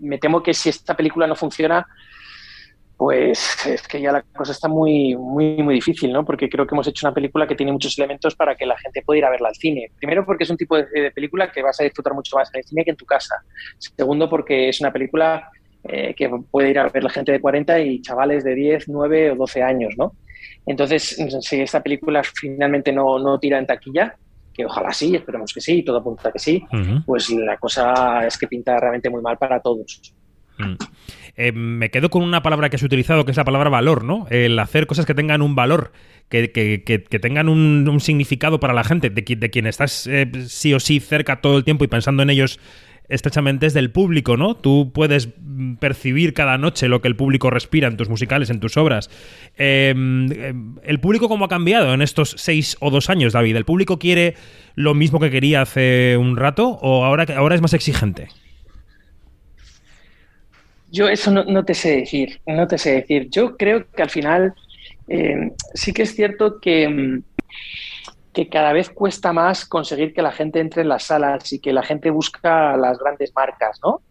S15: me temo que si esta película no funciona, pues es que ya la cosa está muy, muy, muy difícil, ¿no? Porque creo que hemos hecho una película que tiene muchos elementos para que la gente pueda ir a verla al cine. Primero, porque es un tipo de, de película que vas a disfrutar mucho más en el cine que en tu casa. Segundo, porque es una película eh, que puede ir a ver la gente de 40 y chavales de 10, 9 o 12 años, ¿no? Entonces, si esta película finalmente no, no tira en taquilla, que ojalá sí, esperemos que sí, todo apunta que sí, uh -huh. pues la cosa es que pinta realmente muy mal para todos.
S1: Mm. Eh, me quedo con una palabra que has utilizado, que es la palabra valor, ¿no? El hacer cosas que tengan un valor, que, que, que, tengan un, significado para la gente, de, de quien estás eh, sí o sí cerca todo el tiempo y pensando en ellos estrechamente es del público, ¿no? Tú puedes percibir cada noche lo que el público respira en tus musicales, en tus obras. Eh, ¿El público cómo ha cambiado en estos seis o dos años, David? ¿El público quiere lo mismo que quería hace un rato o ahora, ahora es más exigente?
S15: Yo eso no, no, te sé decir, no te sé decir. Yo creo que al final eh, sí que es cierto que, que cada vez cuesta más conseguir que la gente entre en las salas y que la gente busca las grandes marcas, ¿no?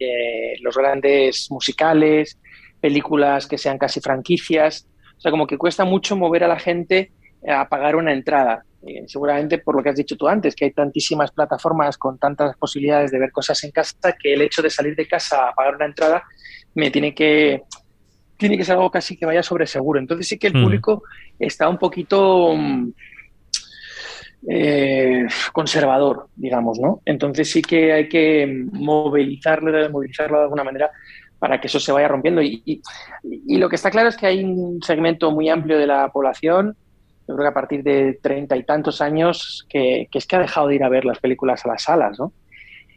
S15: Los grandes musicales, películas que sean casi franquicias. O sea, como que cuesta mucho mover a la gente a pagar una entrada. Seguramente por lo que has dicho tú antes, que hay tantísimas plataformas con tantas posibilidades de ver cosas en casa que el hecho de salir de casa a pagar una entrada me tiene que tiene que ser algo casi que vaya sobre seguro. Entonces sí que el mm. público está un poquito eh, conservador, digamos, ¿no? Entonces sí que hay que movilizarlo, movilizarlo de alguna manera para que eso se vaya rompiendo. Y, y, y, lo que está claro es que hay un segmento muy amplio de la población, yo creo que a partir de treinta y tantos años, que, que, es que ha dejado de ir a ver las películas a las salas, ¿no?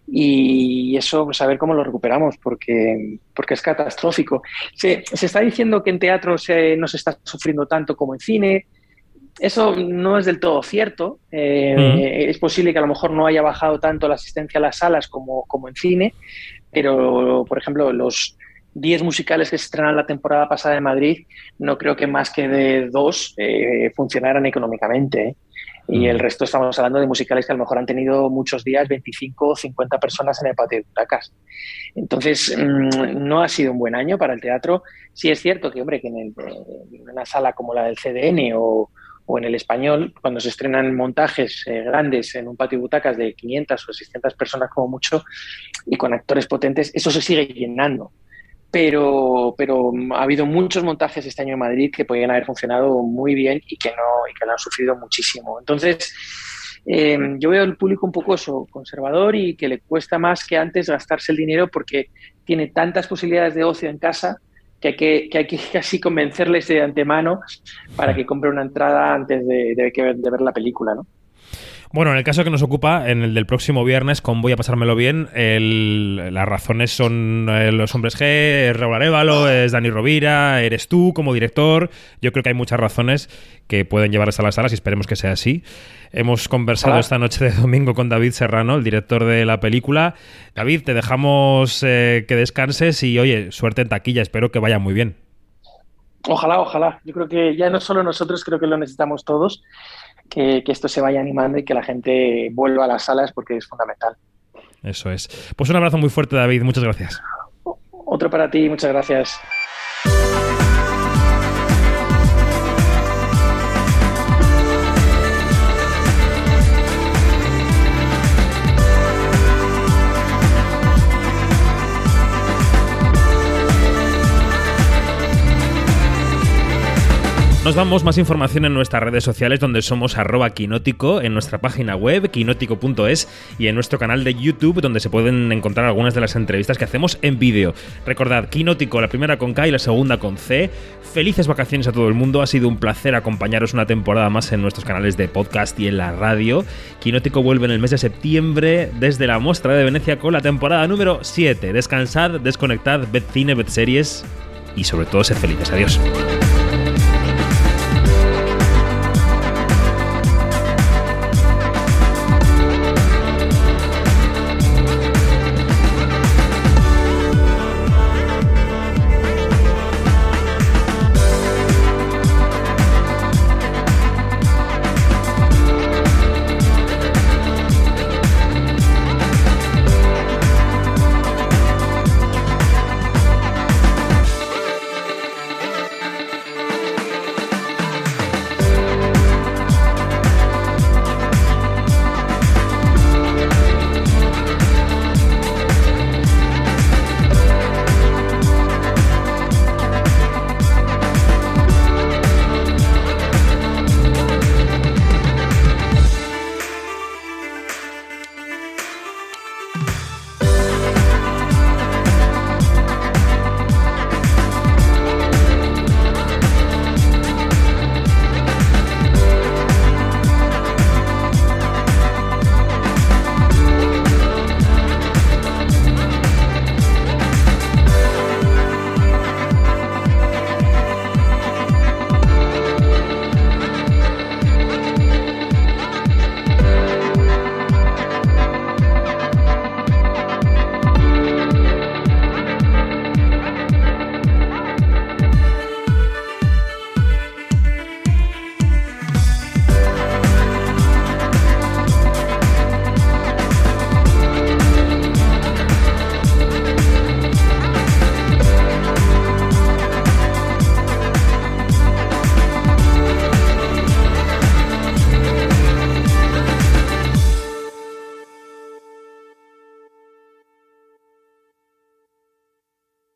S15: Y eso, pues a ver cómo lo recuperamos, porque, porque es catastrófico. Se, se está diciendo que en teatro se, no se está sufriendo tanto como en cine, eso no es del todo cierto. Eh, mm. Es posible que a lo mejor no haya bajado tanto la asistencia a las salas como, como en cine, pero, por ejemplo, los 10 musicales que se estrenaron la temporada pasada en Madrid, no creo que más que de dos eh, funcionaran económicamente. ¿eh? Y el resto estamos hablando de musicales que a lo mejor han tenido muchos días 25 o 50 personas en el patio de butacas. Entonces, mmm, no ha sido un buen año para el teatro. Sí es cierto que, hombre, que en, el, en una sala como la del CDN o, o en el español, cuando se estrenan montajes eh, grandes en un patio de butacas de 500 o 600 personas como mucho y con actores potentes, eso se sigue llenando. Pero, pero ha habido muchos montajes este año en Madrid que podrían haber funcionado muy bien y que no, y que lo han sufrido muchísimo. Entonces, eh, yo veo al público un poco eso, conservador y que le cuesta más que antes gastarse el dinero porque tiene tantas posibilidades de ocio en casa que hay que, que, hay que casi convencerles de antemano para que compre una entrada antes de, de ver la película, ¿no?
S1: Bueno, en el caso que nos ocupa, en el del próximo viernes, con Voy a pasármelo bien, el, las razones son eh, los hombres G, es Raúl Arevalo, es Dani Rovira, eres tú como director. Yo creo que hay muchas razones que pueden llevarles a las salas y esperemos que sea así. Hemos conversado Hola. esta noche de domingo con David Serrano, el director de la película. David, te dejamos eh, que descanses y, oye, suerte en taquilla. Espero que vaya muy bien.
S15: Ojalá, ojalá. Yo creo que ya no solo nosotros, creo que lo necesitamos todos que, que, esto se vaya animando y que la gente vuelva a las salas porque es fundamental.
S1: Eso es. Pues un abrazo muy fuerte, David. Muchas gracias.
S15: Otro para ti. Muchas gracias.
S1: Nos vamos, más información en nuestras redes sociales donde somos arroba en nuestra página web quinótico.es y en nuestro canal de YouTube donde se pueden encontrar algunas de las entrevistas que hacemos en vídeo. Recordad, quinótico, la primera con K y la segunda con C. Felices vacaciones a todo el mundo, ha sido un placer acompañaros una temporada más en nuestros canales de podcast y en la radio. Quinótico vuelve en el mes de septiembre desde la muestra de Venecia con la temporada número 7. Descansad, desconectad, ved cine, ved series y sobre todo sed felices. Adiós.